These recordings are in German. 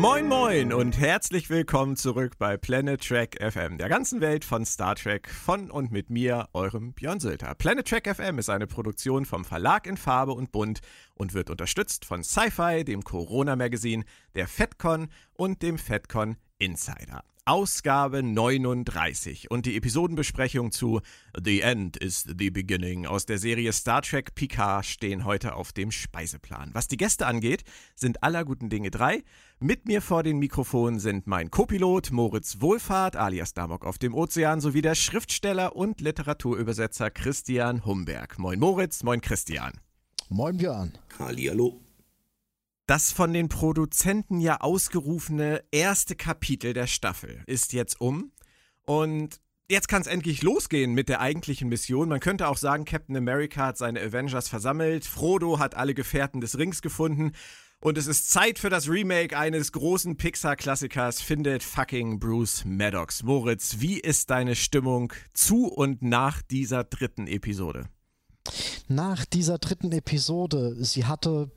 Moin Moin und herzlich willkommen zurück bei Planet Trek FM, der ganzen Welt von Star Trek, von und mit mir, eurem Björn Sülter. Planet Trek FM ist eine Produktion vom Verlag in Farbe und Bunt und wird unterstützt von Sci-Fi, dem Corona Magazine, der FedCon und dem FedCon Insider. Ausgabe 39 und die Episodenbesprechung zu The End is the Beginning aus der Serie Star Trek Picard stehen heute auf dem Speiseplan. Was die Gäste angeht, sind aller guten Dinge drei. Mit mir vor den Mikrofonen sind mein Copilot Moritz Wohlfahrt alias Damok auf dem Ozean sowie der Schriftsteller und Literaturübersetzer Christian Humberg. Moin Moritz, moin Christian. Moin Björn. Hallihallo. Das von den Produzenten ja ausgerufene erste Kapitel der Staffel ist jetzt um und jetzt kann es endlich losgehen mit der eigentlichen Mission. Man könnte auch sagen, Captain America hat seine Avengers versammelt, Frodo hat alle Gefährten des Rings gefunden und es ist Zeit für das Remake eines großen Pixar-Klassikers, findet fucking Bruce Maddox. Moritz, wie ist deine Stimmung zu und nach dieser dritten Episode? Nach dieser dritten Episode, sie hatte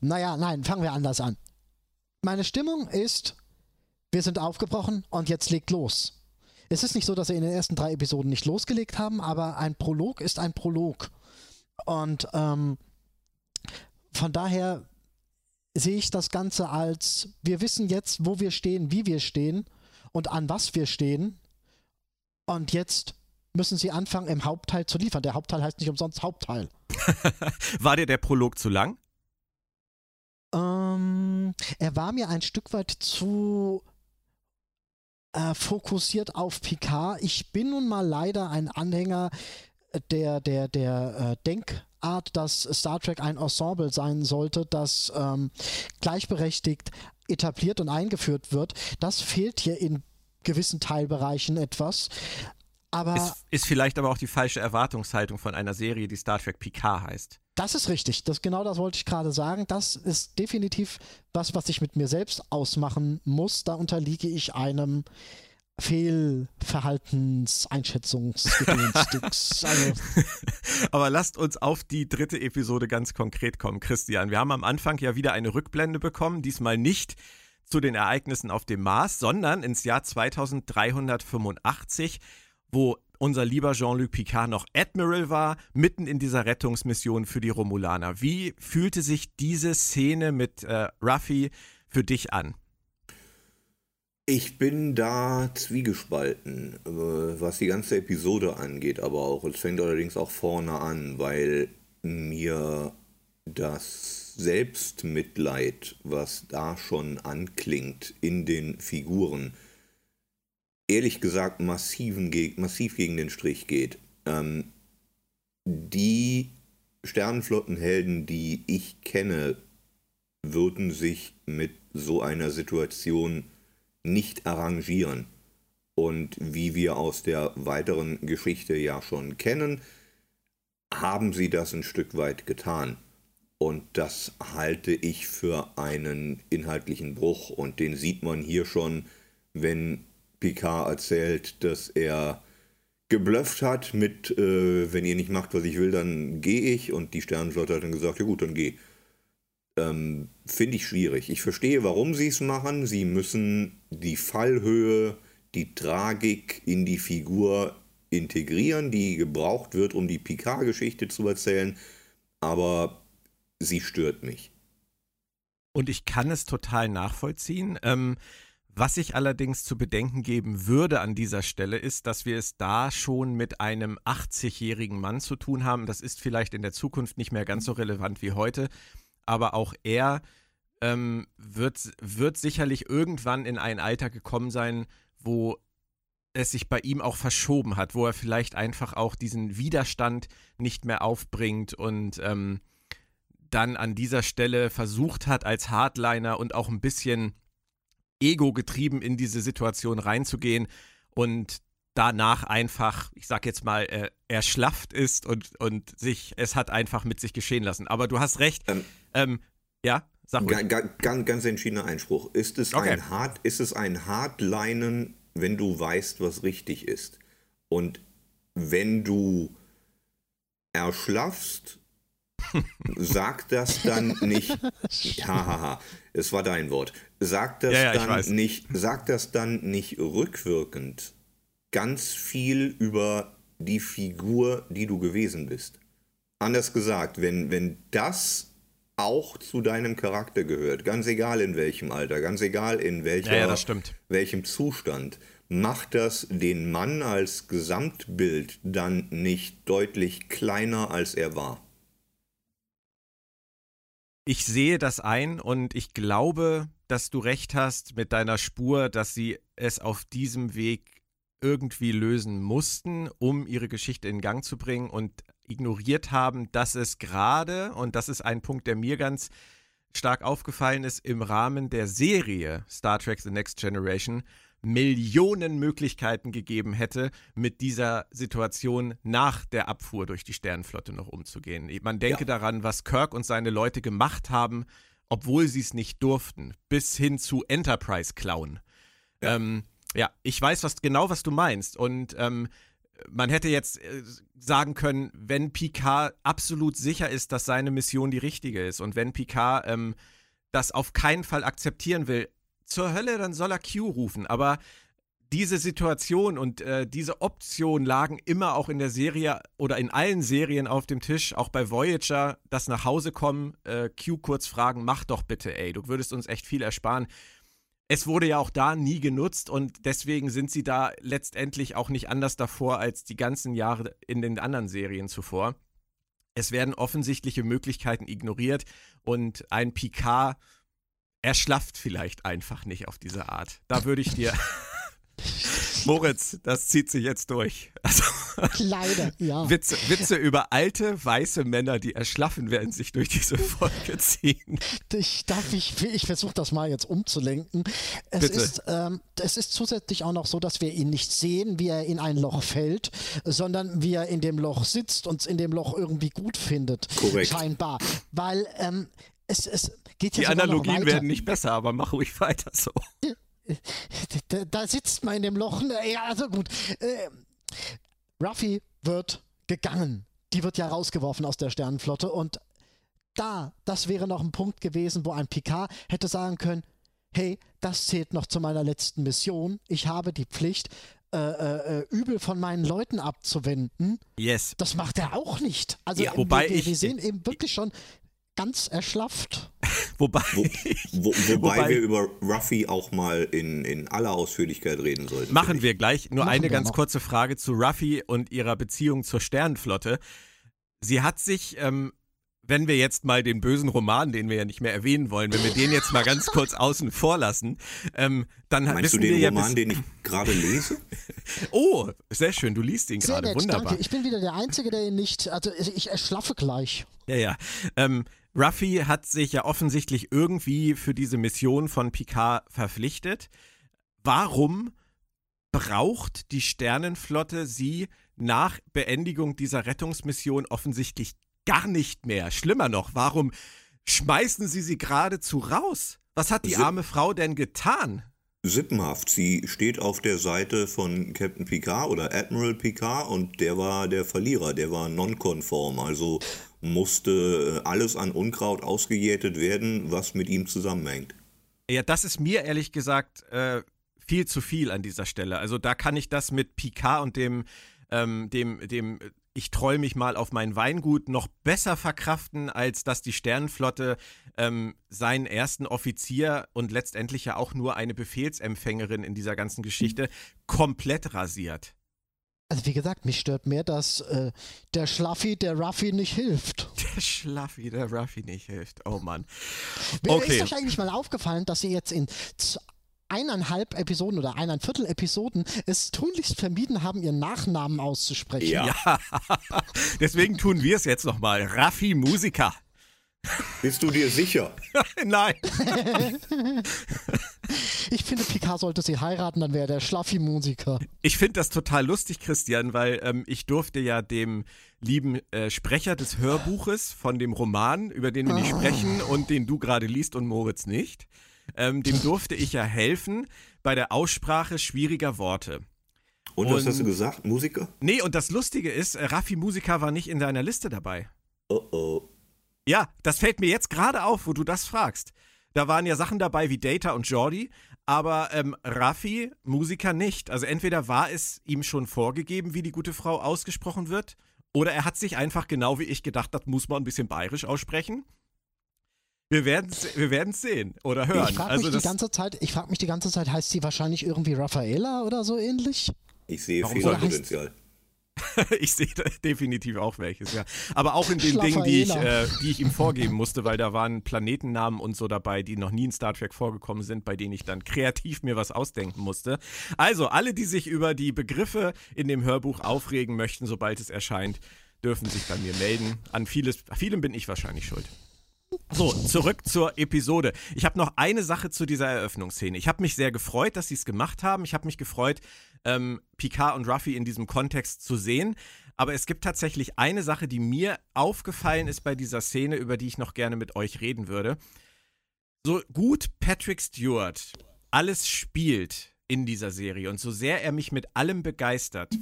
naja, nein, fangen wir anders an. Meine Stimmung ist, wir sind aufgebrochen und jetzt legt los. Es ist nicht so, dass wir in den ersten drei Episoden nicht losgelegt haben, aber ein Prolog ist ein Prolog. Und ähm, von daher sehe ich das Ganze als, wir wissen jetzt, wo wir stehen, wie wir stehen und an was wir stehen. Und jetzt müssen sie anfangen, im Hauptteil zu liefern. Der Hauptteil heißt nicht umsonst Hauptteil. War dir der Prolog zu lang? Ähm, er war mir ein Stück weit zu äh, fokussiert auf Picard. Ich bin nun mal leider ein Anhänger der, der, der äh, Denkart, dass Star Trek ein Ensemble sein sollte, das ähm, gleichberechtigt etabliert und eingeführt wird. Das fehlt hier in gewissen Teilbereichen etwas. Aber ist, ist vielleicht aber auch die falsche Erwartungshaltung von einer Serie, die Star Trek Picard heißt. Das ist richtig. Das, genau das wollte ich gerade sagen. Das ist definitiv was, was ich mit mir selbst ausmachen muss. Da unterliege ich einem Fehlverhaltenseinschätzungsgedönsdings. also. Aber lasst uns auf die dritte Episode ganz konkret kommen, Christian. Wir haben am Anfang ja wieder eine Rückblende bekommen, diesmal nicht zu den Ereignissen auf dem Mars, sondern ins Jahr 2385, wo unser lieber Jean-Luc Picard noch Admiral war, mitten in dieser Rettungsmission für die Romulaner. Wie fühlte sich diese Szene mit äh, Ruffy für dich an? Ich bin da zwiegespalten, äh, was die ganze Episode angeht, aber auch, es fängt allerdings auch vorne an, weil mir das Selbstmitleid, was da schon anklingt in den Figuren, ehrlich gesagt massiven, massiv gegen den Strich geht. Ähm, die Sternenflottenhelden, die ich kenne, würden sich mit so einer Situation nicht arrangieren. Und wie wir aus der weiteren Geschichte ja schon kennen, haben sie das ein Stück weit getan. Und das halte ich für einen inhaltlichen Bruch. Und den sieht man hier schon, wenn Picard erzählt, dass er geblufft hat mit, äh, wenn ihr nicht macht, was ich will, dann gehe ich. Und die Sternenflotte hat dann gesagt, ja gut, dann geh. Ähm, Finde ich schwierig. Ich verstehe, warum sie es machen. Sie müssen die Fallhöhe, die Tragik in die Figur integrieren, die gebraucht wird, um die Picard-Geschichte zu erzählen. Aber sie stört mich. Und ich kann es total nachvollziehen. Ähm, was ich allerdings zu bedenken geben würde an dieser Stelle ist, dass wir es da schon mit einem 80-jährigen Mann zu tun haben. Das ist vielleicht in der Zukunft nicht mehr ganz so relevant wie heute, aber auch er ähm, wird, wird sicherlich irgendwann in ein Alter gekommen sein, wo es sich bei ihm auch verschoben hat, wo er vielleicht einfach auch diesen Widerstand nicht mehr aufbringt und ähm, dann an dieser Stelle versucht hat, als Hardliner und auch ein bisschen Ego getrieben in diese Situation reinzugehen und danach einfach, ich sag jetzt mal, äh, erschlafft ist und, und sich, es hat einfach mit sich geschehen lassen. Aber du hast recht. Ähm, ähm, ja, sag ruhig. Ganz, ganz entschiedener Einspruch. Ist es, okay. ein Hard, ist es ein Hardlinen, wenn du weißt, was richtig ist? Und wenn du erschlaffst sagt das dann nicht, hahaha, es war dein Wort, sagt das Ja, ja, dann nicht, sagt das dann nicht rückwirkend ganz viel über die Figur, die du gewesen bist? Anders gesagt, wenn, wenn das auch zu deinem Charakter gehört, ganz egal in welchem Alter, ganz egal in welcher, Ja, welchem Zustand, macht das den Mann als Gesamtbild dann nicht deutlich kleiner, als er war? Ich sehe das ein und ich glaube, dass du recht hast mit deiner Spur, dass sie es auf diesem Weg irgendwie lösen mussten, um ihre Geschichte in Gang zu bringen und ignoriert haben, dass es gerade, und das ist ein Punkt, der mir ganz stark aufgefallen ist, im Rahmen der Serie Star Trek The Next Generation Millionen Möglichkeiten gegeben hätte, mit dieser Situation nach der Abfuhr durch die Sternenflotte noch umzugehen. Man denke Ja. daran, was Kirk und seine Leute gemacht haben, obwohl sie es nicht durften, bis hin zu Enterprise klauen. Ja, ähm, ja ich weiß was, genau, was du meinst. Und ähm, man hätte jetzt äh, sagen können, wenn Picard absolut sicher ist, dass seine Mission die richtige ist und wenn Picard ähm, das auf keinen Fall akzeptieren will, zur Hölle, dann soll er Q rufen. Aber diese Situation und äh, diese Option lagen immer auch in der Serie oder in allen Serien auf dem Tisch, auch bei Voyager, das nach Hause kommen, äh, Q kurz fragen, mach doch bitte, ey, du würdest uns echt viel ersparen. Es wurde ja auch da nie genutzt und deswegen sind sie da letztendlich auch nicht anders davor als die ganzen Jahre in den anderen Serien zuvor. Es werden offensichtliche Möglichkeiten ignoriert und ein Picard erschlafft vielleicht einfach nicht auf diese Art. Da würde ich dir. Moritz, das zieht sich jetzt durch. Also, Leider, ja. Witze, Witze über alte, weiße Männer, die erschlaffen, werden sich durch diese Folge ziehen. Ich darf ich, ich versuche das mal jetzt umzulenken. Es Bitte. ist, ähm, es ist zusätzlich auch noch so, dass wir ihn nicht sehen, wie er in ein Loch fällt, sondern wie er in dem Loch sitzt und in dem Loch irgendwie gut findet. Korrekt. Scheinbar. Weil ähm, es, es geht ja Die Analogien werden nicht besser, aber mach ruhig weiter so. Da, da sitzt man in dem Loch. ne, Ja, also gut. Äh, Ruffy wird gegangen. Die wird ja rausgeworfen aus der Sternenflotte und da, das wäre noch ein Punkt gewesen, wo ein Picard hätte sagen können, hey, das zählt noch zu meiner letzten Mission. Ich habe die Pflicht, äh, äh, äh, übel von meinen Leuten abzuwenden. Yes. Das macht er auch nicht. Also Ja, wobei wir, wir, ich- wir sehen eben wirklich schon ganz erschlafft. Wobei. Wo, wo, wobei, Wobei- wir über Ruffy auch mal in, in aller Ausführlichkeit reden sollten. Machen wir gleich. Nur Machen eine ganz noch. kurze Frage zu Ruffy und ihrer Beziehung zur Sternenflotte. Sie hat sich, ähm, wenn wir jetzt mal den bösen Roman, den wir ja nicht mehr erwähnen wollen, wenn wir den jetzt mal ganz kurz außen vor lassen, ähm, dann. Meinst wissen du den wir ja Roman, bis, den ich gerade lese? Oh, sehr schön, du liest ihn gerade. Wunderbar. danke. Ich bin wieder der Einzige, der ihn nicht, also ich erschlaffe gleich. Ja, ja. Ähm, Ruffy hat sich ja offensichtlich irgendwie für diese Mission von Picard verpflichtet. Warum braucht die Sternenflotte sie nach Beendigung dieser Rettungsmission offensichtlich gar nicht mehr? Schlimmer noch, warum schmeißen sie sie geradezu raus? Was hat die Sie- arme Frau denn getan? Sippenhaft. Sie steht auf der Seite von Captain Picard oder Admiral Picard und der war der Verlierer, der war nonkonform. Also musste äh, alles an Unkraut ausgejätet werden, was mit ihm zusammenhängt. Ja, das ist mir ehrlich gesagt äh, viel zu viel an dieser Stelle. Also da kann ich das mit Picard und dem, ähm, dem, dem, äh, ich troll mich mal auf mein Weingut noch besser verkraften, als dass die Sternenflotte ähm, seinen ersten Offizier und letztendlich ja auch nur eine Befehlsempfängerin in dieser ganzen Geschichte komplett rasiert. Also wie gesagt, mich stört mehr, dass äh, der Schlaffi der Ruffy nicht hilft. Der Schlaffi, der Ruffy nicht hilft. Oh Mann. Mir Okay. Ist euch eigentlich mal aufgefallen, dass sie jetzt in eineinhalb Episoden oder eineinviertel Episoden es tunlichst vermieden haben, ihren Nachnamen auszusprechen? Ja. Ja, deswegen tun wir es jetzt nochmal. Raffi Musiker. Bist du dir sicher? Nein. Ich finde, Picard sollte sie heiraten, dann wäre der Schlaffi-Musiker. Ich finde das total lustig, Christian, weil ähm, ich durfte ja dem lieben äh, Sprecher des Hörbuches von dem Roman, über den wir nicht sprechen und den du gerade liest und Moritz nicht, ähm, dem durfte ich ja helfen bei der Aussprache schwieriger Worte. Und, was Und- hast du gesagt? Musiker? Nee, und das Lustige ist, äh, Raffi Musiker war nicht in deiner Liste dabei. Oh oh. Ja, das fällt mir jetzt gerade auf, wo du das fragst. Da waren ja Sachen dabei wie Data und Jordi, aber ähm, Raffi, Musiker, nicht. Also entweder war es ihm schon vorgegeben, wie die gute Frau ausgesprochen wird, oder er hat sich einfach genau wie ich gedacht, das muss man ein bisschen bayerisch aussprechen. Wir werden es wir werden's sehen oder hören. Ich frage also mich, die das, ganze Zeit, ich frag mich die ganze Zeit, heißt sie wahrscheinlich irgendwie Raffaella oder so ähnlich? Ich sehe Warum soll- Fehlerpotenzial. ich sehe definitiv auch welches, ja. Aber auch in den Dingen, die ich, äh, die ich ihm vorgeben musste, weil da waren Planetennamen und so dabei, die noch nie in Star Trek vorgekommen sind, bei denen ich dann kreativ mir was ausdenken musste. Also, alle, die sich über die Begriffe in dem Hörbuch aufregen möchten, sobald es erscheint, dürfen sich bei mir melden. An vieles, vielem bin ich wahrscheinlich schuld. So, zurück zur Episode. Ich habe noch eine Sache zu dieser Eröffnungsszene. Ich habe mich sehr gefreut, dass sie es gemacht haben. Ich habe mich gefreut, ähm, Picard und Ruffy in diesem Kontext zu sehen. Aber es gibt tatsächlich eine Sache, die mir aufgefallen ist bei dieser Szene, über die ich noch gerne mit euch reden würde. So gut Patrick Stewart alles spielt in dieser Serie und so sehr er mich mit allem begeistert,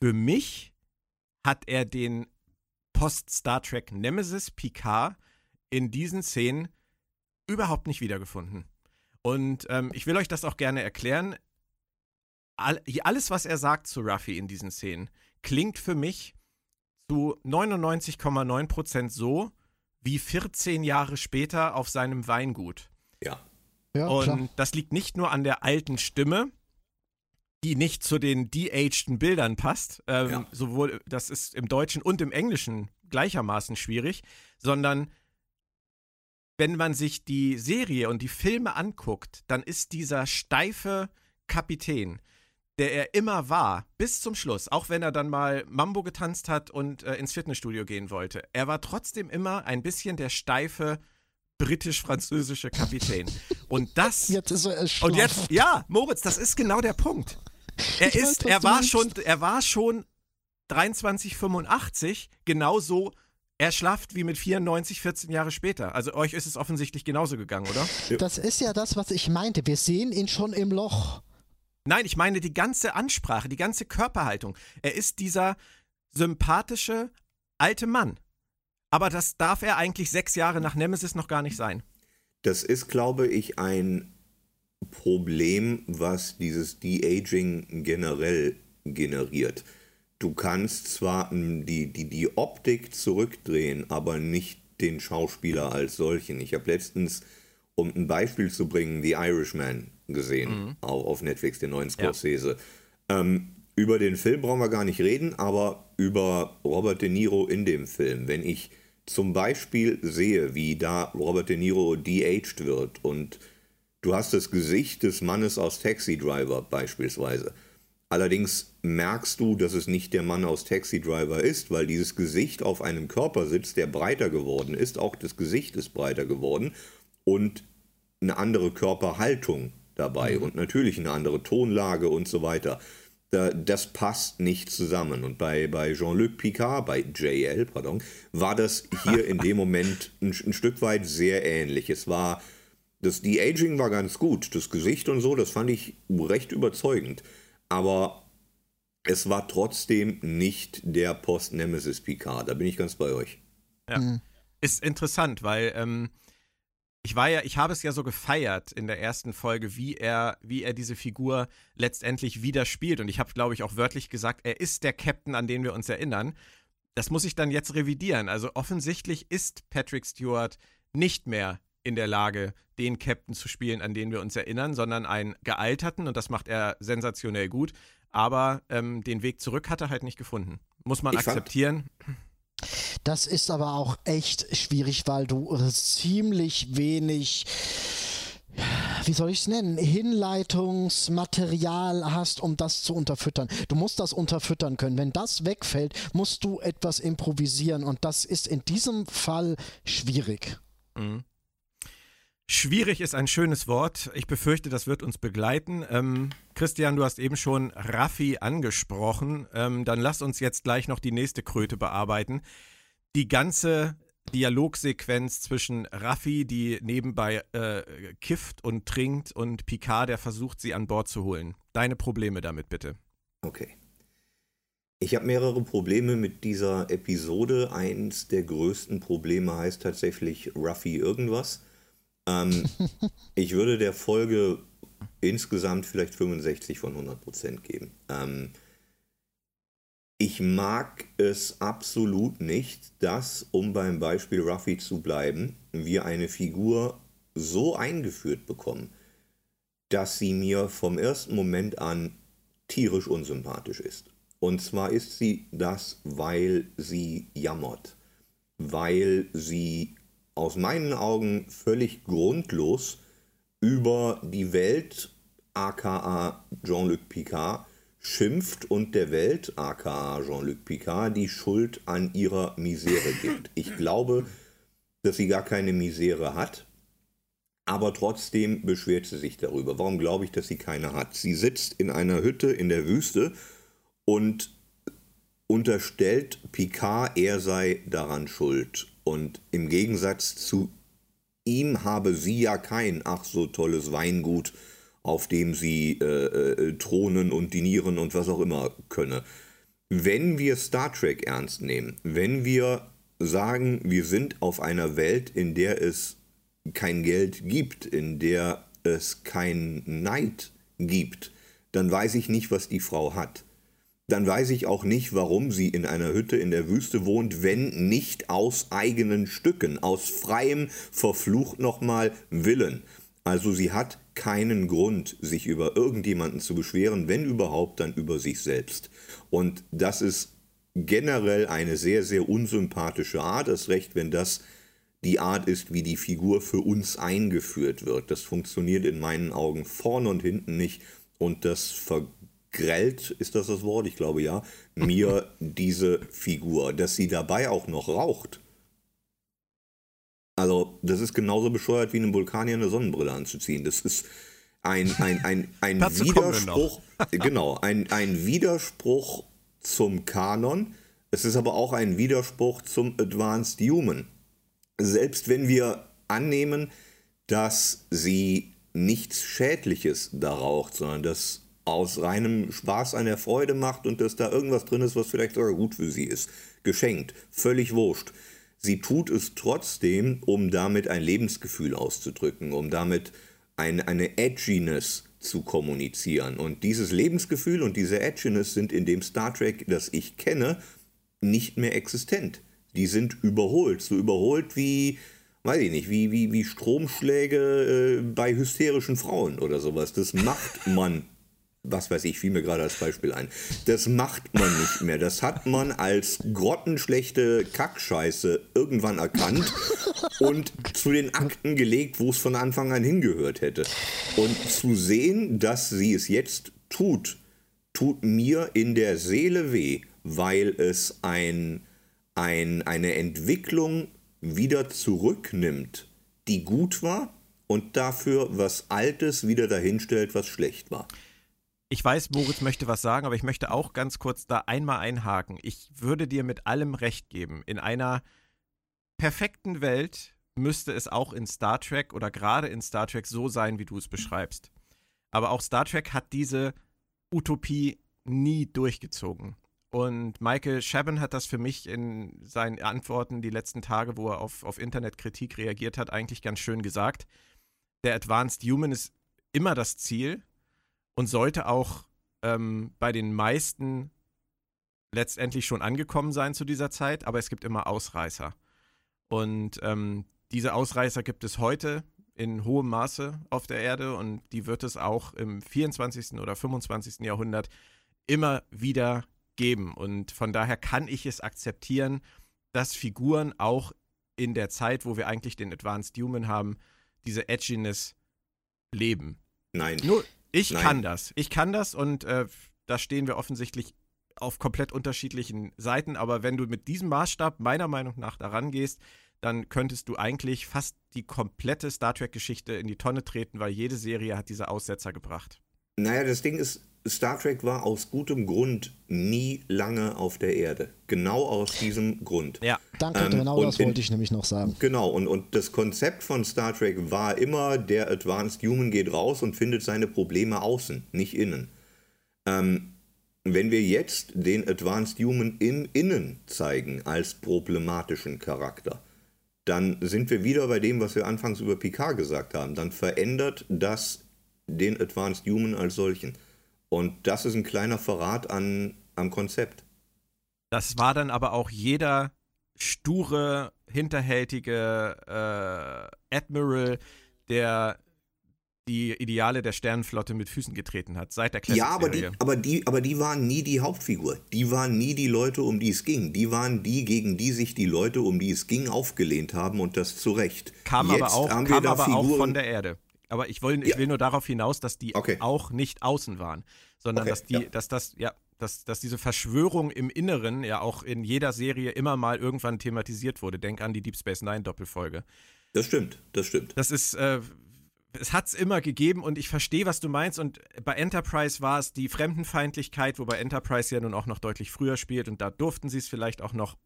für mich hat er den Post-Star Trek Nemesis Picard in diesen Szenen überhaupt nicht wiedergefunden. Und ähm, ich will euch das auch gerne erklären. All, alles, was er sagt zu Ruffy in diesen Szenen, klingt für mich zu 99,9% so wie 14 Jahre später auf seinem Weingut. Ja. Ja, Und klar. das liegt nicht nur an der alten Stimme, die nicht zu den de-ageden Bildern passt. Ähm, Ja. Sowohl, das ist im Deutschen und im Englischen gleichermaßen schwierig, sondern wenn man sich die Serie und die Filme anguckt, dann ist dieser steife Kapitän, der er immer war, bis zum Schluss, auch wenn er dann mal Mambo getanzt hat und äh, ins Fitnessstudio gehen wollte, er war trotzdem immer ein bisschen der steife britisch-französische Kapitän. Und das Jetzt ist er äh, und jetzt, ja, Moritz, das ist genau der Punkt. Er Ich weiß, ist, was er war schon, er war schon 2385 genauso erschlafft wie mit 94, 14 Jahre später. Also euch ist es offensichtlich genauso gegangen, oder? Das ist ja das, was ich meinte. Wir sehen ihn schon im Loch. Nein, ich meine die ganze Ansprache, die ganze Körperhaltung. Er ist dieser sympathische alte Mann. Aber das darf er eigentlich sechs Jahre nach Nemesis noch gar nicht sein. Das ist, glaube ich, ein Problem, was dieses De-Aging generell generiert. Du kannst zwar die, die, die Optik zurückdrehen, aber nicht den Schauspieler als solchen. Ich habe letztens, um ein Beispiel zu bringen, The Irishman gesehen, auch auf Netflix, den neuen Scorsese. Ähm, über den Film brauchen wir gar nicht reden, aber über Robert De Niro in dem Film. Wenn ich zum Beispiel sehe, wie da Robert De Niro de-aged wird und du hast das Gesicht des Mannes aus Taxi Driver beispielsweise. Allerdings merkst du, dass es nicht der Mann aus Taxi Driver ist, weil dieses Gesicht auf einem Körper sitzt, der breiter geworden ist. Auch das Gesicht ist breiter geworden und eine andere Körperhaltung dabei und natürlich eine andere Tonlage und so weiter. Da, das passt nicht zusammen. Und bei, bei Jean-Luc Picard, bei JL, pardon, war das hier in dem Moment ein, ein Stück weit sehr ähnlich. Es war, das De-Aging war ganz gut. Das Gesicht und so, das fand ich recht überzeugend. Aber es war trotzdem nicht der Post-Nemesis Picard. Da bin ich ganz bei euch. Ja. Ist interessant, weil ähm, ich war ja, ich habe es ja so gefeiert in der ersten Folge, wie er, wie er diese Figur letztendlich wieder spielt. Und ich habe, glaube ich, auch wörtlich gesagt, er ist der Captain, an den wir uns erinnern. Das muss ich dann jetzt revidieren. Also offensichtlich ist Patrick Stewart nicht mehr in der Lage, den Captain zu spielen, an den wir uns erinnern, sondern einen gealterten, und das macht er sensationell gut. Aber ähm, den Weg zurück hat er halt nicht gefunden. Muss man Ich fand- akzeptieren. Das ist aber auch echt schwierig, weil du ziemlich wenig, wie soll ich es nennen, Hinleitungsmaterial hast, um das zu unterfüttern. Du musst das unterfüttern können. Wenn das wegfällt, musst du etwas improvisieren und das ist in diesem Fall schwierig. Mhm. Schwierig ist ein schönes Wort. Ich befürchte, das wird uns begleiten. Ähm, Christian, du hast eben schon Raffi angesprochen. Ähm, dann lass uns jetzt gleich noch die nächste Kröte bearbeiten. Die ganze Dialogsequenz zwischen Raffi, die nebenbei äh, kifft und trinkt, und Picard, der versucht, sie an Bord zu holen. Deine Probleme damit bitte. Okay. Ich habe mehrere Probleme mit dieser Episode. Eins der größten Probleme heißt tatsächlich Ruffy irgendwas. Ähm, ich würde der Folge insgesamt vielleicht 65 von 100 Prozent geben. Ähm, ich mag es absolut nicht, dass, um beim Beispiel Ruffy zu bleiben, wir eine Figur so eingeführt bekommen, dass sie mir vom ersten Moment an tierisch unsympathisch ist. Und zwar ist sie das, weil sie jammert, weil sie aus meinen Augen völlig grundlos über die Welt, aka Jean-Luc Picard, schimpft und der Welt, aka Jean-Luc Picard, die Schuld an ihrer Misere gibt. Ich glaube, dass sie gar keine Misere hat, aber trotzdem beschwert sie sich darüber. Warum glaube ich, dass sie keine hat? Sie sitzt in einer Hütte in der Wüste und unterstellt Picard, er sei daran schuld. Und im Gegensatz zu ihm habe sie ja kein ach so tolles Weingut auf dem sie äh, äh, thronen und dinieren und was auch immer könne. Wenn wir Star Trek ernst nehmen, wenn wir sagen, wir sind auf einer Welt, in der es kein Geld gibt, in der es kein Neid gibt, dann weiß ich nicht, was die Frau hat. Dann weiß ich auch nicht, warum sie in einer Hütte in der Wüste wohnt, wenn nicht aus eigenen Stücken, aus freiem, verflucht nochmal Willen. Also sie hat keinen Grund, sich über irgendjemanden zu beschweren, wenn überhaupt, dann über sich selbst. Und das ist generell eine sehr, sehr unsympathische Art, das recht, wenn das die Art ist, wie die Figur für uns eingeführt wird. Das funktioniert in meinen Augen vorne und hinten nicht und das vergrellt, ist das das Wort? Ich glaube ja, mir diese Figur. Dass sie dabei auch noch raucht, also, das ist genauso bescheuert wie einem Vulkanier eine Sonnenbrille anzuziehen. Das ist ein, ein, ein, ein Widerspruch. genau, ein, ein Widerspruch zum Kanon. Es ist aber auch ein Widerspruch zum Advanced Human. Selbst wenn wir annehmen, dass sie nichts Schädliches da raucht, sondern dass aus reinem Spaß an der Freude macht und dass da irgendwas drin ist, was vielleicht sogar gut für sie ist. Geschenkt, völlig wurscht sie tut es trotzdem, um damit ein Lebensgefühl auszudrücken, um damit ein, eine Edginess zu kommunizieren. Und dieses Lebensgefühl und diese Edginess sind in dem Star Trek, das ich kenne, nicht mehr existent. Die sind überholt, so überholt wie, weiß ich nicht, wie, wie, wie Stromschläge äh, bei hysterischen Frauen oder sowas. Das macht man was weiß ich, fiel mir gerade als Beispiel ein. Das macht man nicht mehr. Das hat man als grottenschlechte Kackscheiße irgendwann erkannt und zu den Akten gelegt, wo es von Anfang an hingehört hätte. Und zu sehen, dass sie es jetzt tut, tut mir in der Seele weh, weil es ein, ein, eine Entwicklung wieder zurücknimmt, die gut war und dafür was Altes wieder dahinstellt, was schlecht war. Ich weiß, Moritz möchte was sagen, aber ich möchte auch ganz kurz da einmal einhaken. Ich würde dir mit allem recht geben. In einer perfekten Welt müsste es auch in Star Trek oder gerade in Star Trek so sein, wie du es beschreibst. Aber auch Star Trek hat diese Utopie nie durchgezogen. Und Michael Chabon hat das für mich in seinen Antworten die letzten Tage, wo er auf, auf Internetkritik reagiert hat, eigentlich ganz schön gesagt. Der Advanced Human ist immer das Ziel, und sollte auch ähm, bei den meisten letztendlich schon angekommen sein zu dieser Zeit, aber es gibt immer Ausreißer. Und ähm, diese Ausreißer gibt es heute in hohem Maße auf der Erde und die wird es auch im 24. oder 25. Jahrhundert immer wieder geben. Und von daher kann ich es akzeptieren, dass Figuren auch in der Zeit, wo wir eigentlich den Advanced Human haben, diese Edginess leben. Nein. Nur, ich Nein. kann das. Ich kann das und äh, da stehen wir offensichtlich auf komplett unterschiedlichen Seiten. Aber wenn du mit diesem Maßstab meiner Meinung nach daran gehst, dann könntest du eigentlich fast die komplette Star Trek-Geschichte in die Tonne treten, weil jede Serie hat diese Aussetzer gebracht. Naja, das Ding ist, Star Trek war aus gutem Grund nie lange auf der Erde. Genau aus diesem Grund. Ja. Danke, ähm, genau das wollte ich nämlich noch sagen. Genau, und, und das Konzept von Star Trek war immer, der Advanced Human geht raus und findet seine Probleme außen, nicht innen. Ähm, wenn wir jetzt den Advanced Human im Innen zeigen als problematischen Charakter, dann sind wir wieder bei dem, was wir anfangs über Picard gesagt haben. Dann verändert das den Advanced Human als solchen. Und das ist ein kleiner Verrat an, am Konzept. Das war dann aber auch jeder sture, hinterhältige äh, Admiral, der die Ideale der Sternenflotte mit Füßen getreten hat, seit der Classic Ja, aber die, aber, die, aber die waren nie die Hauptfigur. Die waren nie die Leute, um die es ging. Die waren die, gegen die sich die Leute, um die es ging, aufgelehnt haben und das zu Recht. Kam Jetzt aber auch, kam aber auch Figuren- von der Erde. Aber ich will, ich Ja. will nur darauf hinaus, dass die Okay. auch nicht außen waren, sondern Okay, dass die, ja. dass das, ja, dass, dass diese Verschwörung im Inneren ja auch in jeder Serie immer mal irgendwann thematisiert wurde. Denk an die Deep Space Nine Doppelfolge. Das stimmt, das stimmt. Das ist, äh, es hat es immer gegeben und ich verstehe, was du meinst. Und bei Enterprise war es die Fremdenfeindlichkeit, wobei Enterprise ja nun auch noch deutlich früher spielt und da durften sie es vielleicht auch noch.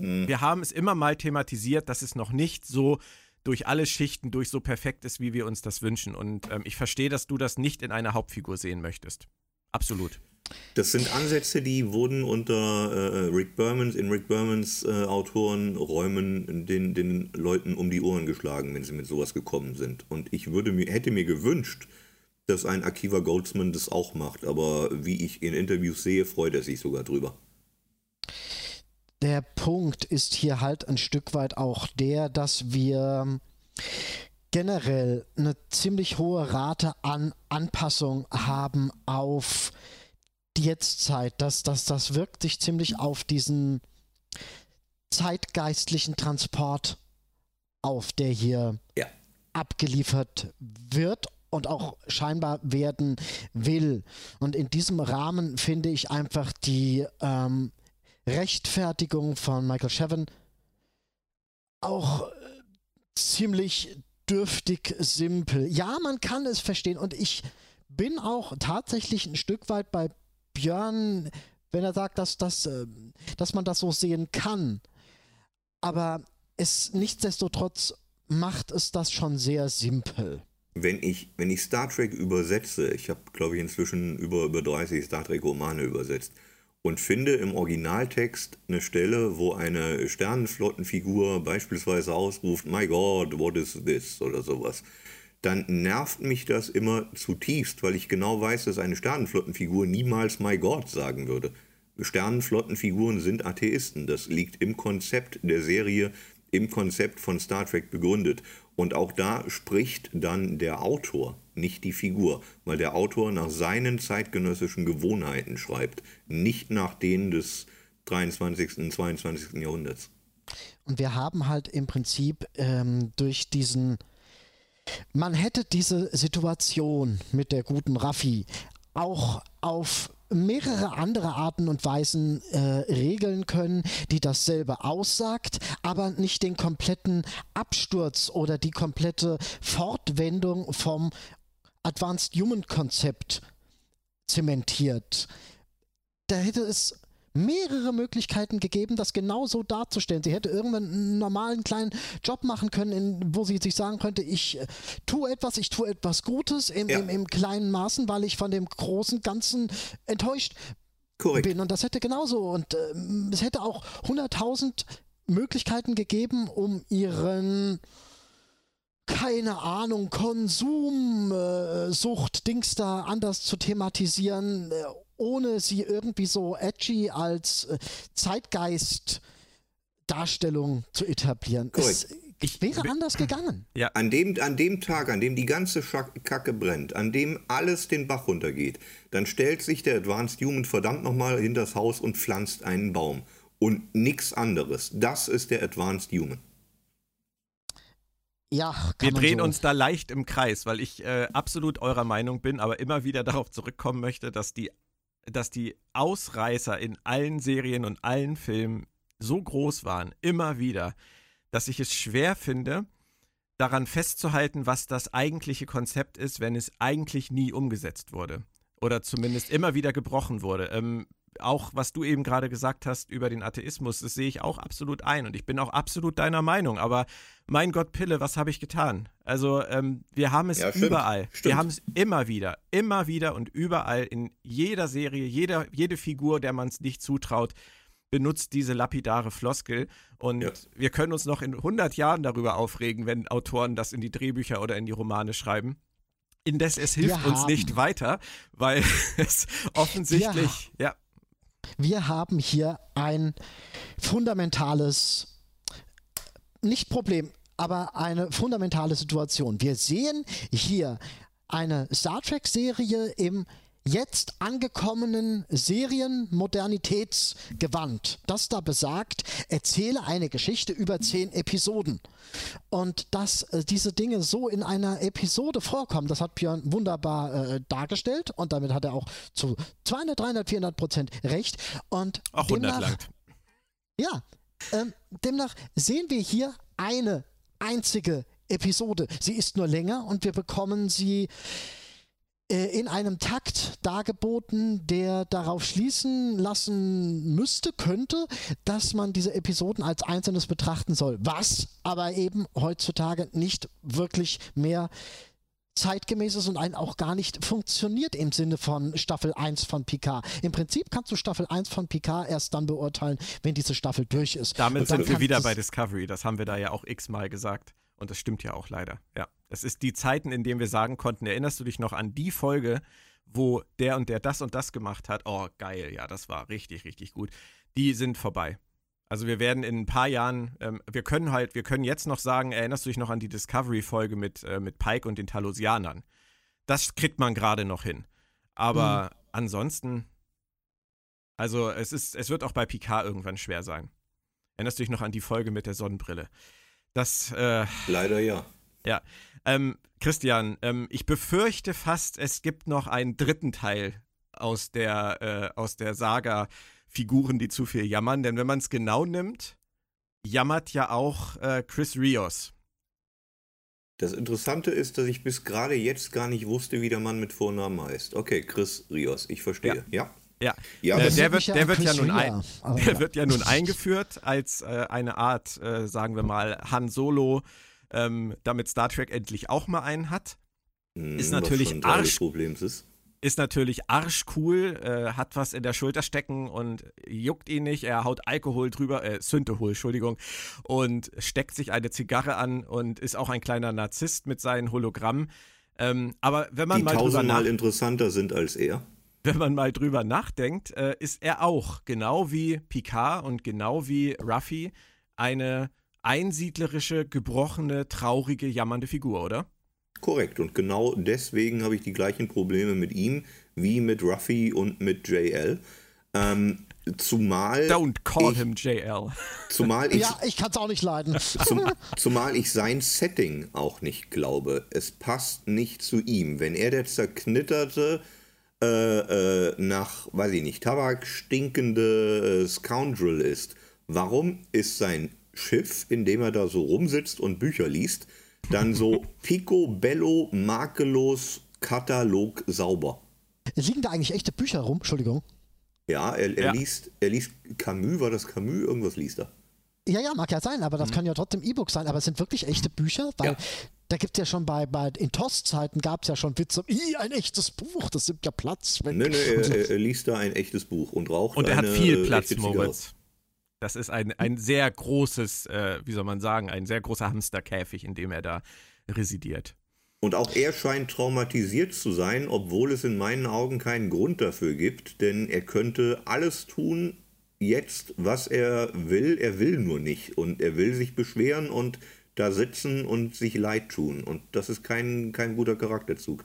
Mhm. Wir haben es immer mal thematisiert, dass es noch nicht so durch alle Schichten durch so perfekt ist, wie wir uns das wünschen. Und ähm, ich verstehe, dass du das nicht in einer Hauptfigur sehen möchtest. Absolut. Das sind Ansätze, die wurden unter äh, Rick Bermans, in Rick Bermans äh, Autorenräumen den, den Leuten um die Ohren geschlagen, wenn sie mit sowas gekommen sind. Und ich würde mir, hätte mir gewünscht, dass ein Akiva Goldsman das auch macht. Aber wie ich in Interviews sehe, freut er sich sogar drüber. Der Punkt ist hier halt ein Stück weit auch der, dass wir generell eine ziemlich hohe Rate an Anpassung haben auf die Jetztzeit. Das, das, das wirkt sich ziemlich auf diesen zeitgeistlichen Transport auf, der hier Ja. abgeliefert wird und auch scheinbar werden will. Und in diesem Rahmen finde ich einfach die ähm, Rechtfertigung von Michael Chavin auch äh, ziemlich dürftig simpel. Ja, man kann es verstehen und ich bin auch tatsächlich ein Stück weit bei Björn, wenn er sagt, dass, dass, äh, dass man das so sehen kann. Aber es nichtsdestotrotz macht es das schon sehr simpel. Wenn ich, wenn ich Star Trek übersetze, ich habe, glaube ich, inzwischen über, über 30 Star Trek-Romane übersetzt und finde im Originaltext eine Stelle, wo eine Sternenflottenfigur beispielsweise ausruft, My God, what is this? oder sowas, dann nervt mich das immer zutiefst, weil ich genau weiß, dass eine Sternenflottenfigur niemals My God sagen würde. Sternenflottenfiguren sind Atheisten. Das liegt im Konzept der Serie, im Konzept von Star Trek begründet. Und auch da spricht dann der Autor, nicht die Figur, weil der Autor nach seinen zeitgenössischen Gewohnheiten schreibt, nicht nach denen des 23. und 22. Jahrhunderts. Und wir haben halt im Prinzip ähm, durch diesen, man hätte diese Situation mit der guten Raffi auch auf mehrere andere Arten und Weisen äh, regeln können, die dasselbe aussagt, aber nicht den kompletten Absturz oder die komplette Fortwendung vom Advanced Human Konzept zementiert. Da hätte es mehrere Möglichkeiten gegeben, das genauso darzustellen. Sie hätte irgendwann einen normalen kleinen Job machen können, in, wo sie sich sagen könnte, ich äh, tue etwas, ich tue etwas Gutes im, Ja. im, im kleinen Maßen, weil ich von dem großen Ganzen enttäuscht Korrekt. bin. Und das hätte genauso. Und ähm, es hätte auch 100.000 Möglichkeiten gegeben, um ihren keine Ahnung, Konsum, äh, Sucht, Dings da anders zu thematisieren, äh, ohne sie irgendwie so edgy als äh, Zeitgeist-Darstellung zu etablieren. Es Ich- wäre anders gegangen. An dem, an dem Tag, an dem die ganze Kacke brennt, an dem alles den Bach runtergeht, dann stellt sich der Advanced Human verdammt nochmal hinters Haus und pflanzt einen Baum. Und nichts anderes. Das ist der Advanced Human. Ja, Wir drehen so. uns da leicht im Kreis, weil ich äh, absolut eurer Meinung bin, aber immer wieder darauf zurückkommen möchte, dass die, dass die Ausreißer in allen Serien und allen Filmen so groß waren, immer wieder, dass ich es schwer finde, daran festzuhalten, was das eigentliche Konzept ist, wenn es eigentlich nie umgesetzt wurde. Oder zumindest immer wieder gebrochen wurde. Ähm, auch was du eben gerade gesagt hast über den Atheismus, das sehe ich auch absolut ein und ich bin auch absolut deiner Meinung. Aber mein Gott, Pille, was habe ich getan? Also ähm, wir haben es Ja, stimmt, überall. stimmt. Wir haben es immer wieder, immer wieder und überall in jeder Serie, jeder, jede Figur, der man es nicht zutraut, benutzt diese lapidare Floskel. Und Ja. wir können uns noch in 100 Jahren darüber aufregen, wenn Autoren das in die Drehbücher oder in die Romane schreiben. Indes es hilft uns nicht weiter, weil es offensichtlich, ja, Wir haben hier ein fundamentales, nicht Problem, aber eine fundamentale Situation. Wir sehen hier eine Star Trek-Serie im jetzt angekommenen Serienmodernitätsgewand, das da besagt, erzähle eine Geschichte über zehn Episoden. Und dass äh, diese Dinge so in einer Episode vorkommen, das hat Björn wunderbar äh, dargestellt und damit hat er auch zu 200, 300, 400 Prozent recht. Und auch 100 demnach- langt. ja, ähm, demnach sehen wir hier eine einzige Episode. Sie ist nur länger und wir bekommen sie in einem Takt dargeboten, der darauf schließen lassen müsste, könnte, dass man diese Episoden als Einzelnes betrachten soll. Was aber eben heutzutage nicht wirklich mehr zeitgemäß ist und einen auch gar nicht funktioniert im Sinne von Staffel 1 von Picard. Im Prinzip kannst du Staffel 1 von Picard erst dann beurteilen, wenn diese Staffel durch ist. Damit sind wir wieder bei Discovery. Das haben wir da ja auch x-mal gesagt. Und das stimmt ja auch leider. Ja. Das ist die Zeiten, in denen wir sagen konnten, erinnerst du dich noch an die Folge, wo der und der das und das gemacht hat? Oh, geil, ja, das war richtig, richtig gut. Die sind vorbei. Also wir werden in ein paar Jahren, ähm, wir können halt, wir können jetzt noch sagen, erinnerst du dich noch an die Discovery-Folge mit, äh, mit Pike und den Talosianern? Das kriegt man gerade noch hin. Aber ansonsten, also es ist, es wird auch bei Picard irgendwann schwer sein. Erinnerst du dich noch an die Folge mit der Sonnenbrille? Das, äh, Leider ja. Ja. Ähm, Christian, ähm, ich befürchte fast, es gibt noch einen dritten Teil aus der, äh, aus der Saga Figuren, die zu viel jammern. Denn wenn man es genau nimmt, jammert ja auch äh, Chris Rios. Das Interessante ist, dass ich bis gerade jetzt gar nicht wusste, wie der Mann mit Vornamen heißt. Okay, Chris Rios, ich verstehe. Ja. Ja, Ja, äh, aber der wird, ja der wird ja nun ein, der ja. wird ja nun eingeführt als äh, eine Art, äh, sagen wir mal, Han Solo, ähm, damit Star Trek endlich auch mal einen hat. Hm, ist natürlich Arsch- ist. ist natürlich arschcool, äh, hat was in der Schulter stecken und juckt ihn nicht. Er haut Alkohol drüber, äh, Synthehol, Entschuldigung, und steckt sich eine Zigarre an und ist auch ein kleiner Narzisst mit seinen Hologrammen. Ähm, aber wenn man Die mal drüber tausendmal interessanter sind als er. wenn man mal drüber nachdenkt, äh, ist er auch, genau wie Picard und genau wie Ruffy, eine einsiedlerische, gebrochene, traurige, jammernde Figur, oder? Korrekt. Und genau deswegen habe ich die gleichen Probleme mit ihm wie mit Ruffy und mit JL. Ähm, zumal, Don't call ich, him JL. zumal ich Ja, ich kann es auch nicht leiden. Zum, zumal ich sein Setting auch nicht glaube. Es passt nicht zu ihm. Wenn er der zerknitterte, äh, äh, nach, weiß ich nicht, Tabak stinkende äh, Scoundrel ist, warum ist sein Schiff, in dem er da so rumsitzt und Bücher liest, dann so picobello, makellos, Katalog sauber? Liegen da eigentlich echte Bücher rum? Entschuldigung. Ja, er, er, Ja. Liest, er liest Camus, war das Camus? Irgendwas liest er. Ja, ja, mag ja sein, aber das kann ja trotzdem E-Book sein. Aber es sind wirklich echte Bücher, weil Ja. da gibt es ja schon bei, bei in TOS-Zeiten gab es ja schon Witze, "Ih, ein echtes Buch, das nimmt ja Platz weg. Und so. er, er, liest da ein echtes Buch und raucht Und er hat viel Platz. Moritz. Das ist ein, ein sehr großes, äh, wie soll man sagen, ein sehr großer Hamsterkäfig, in dem er da residiert. Und auch er scheint traumatisiert zu sein, obwohl es in meinen Augen keinen Grund dafür gibt, denn er könnte alles tun, jetzt, was er will, er will nur nicht. Und er will sich beschweren und da sitzen und sich leid tun. Und das ist kein, kein guter Charakterzug.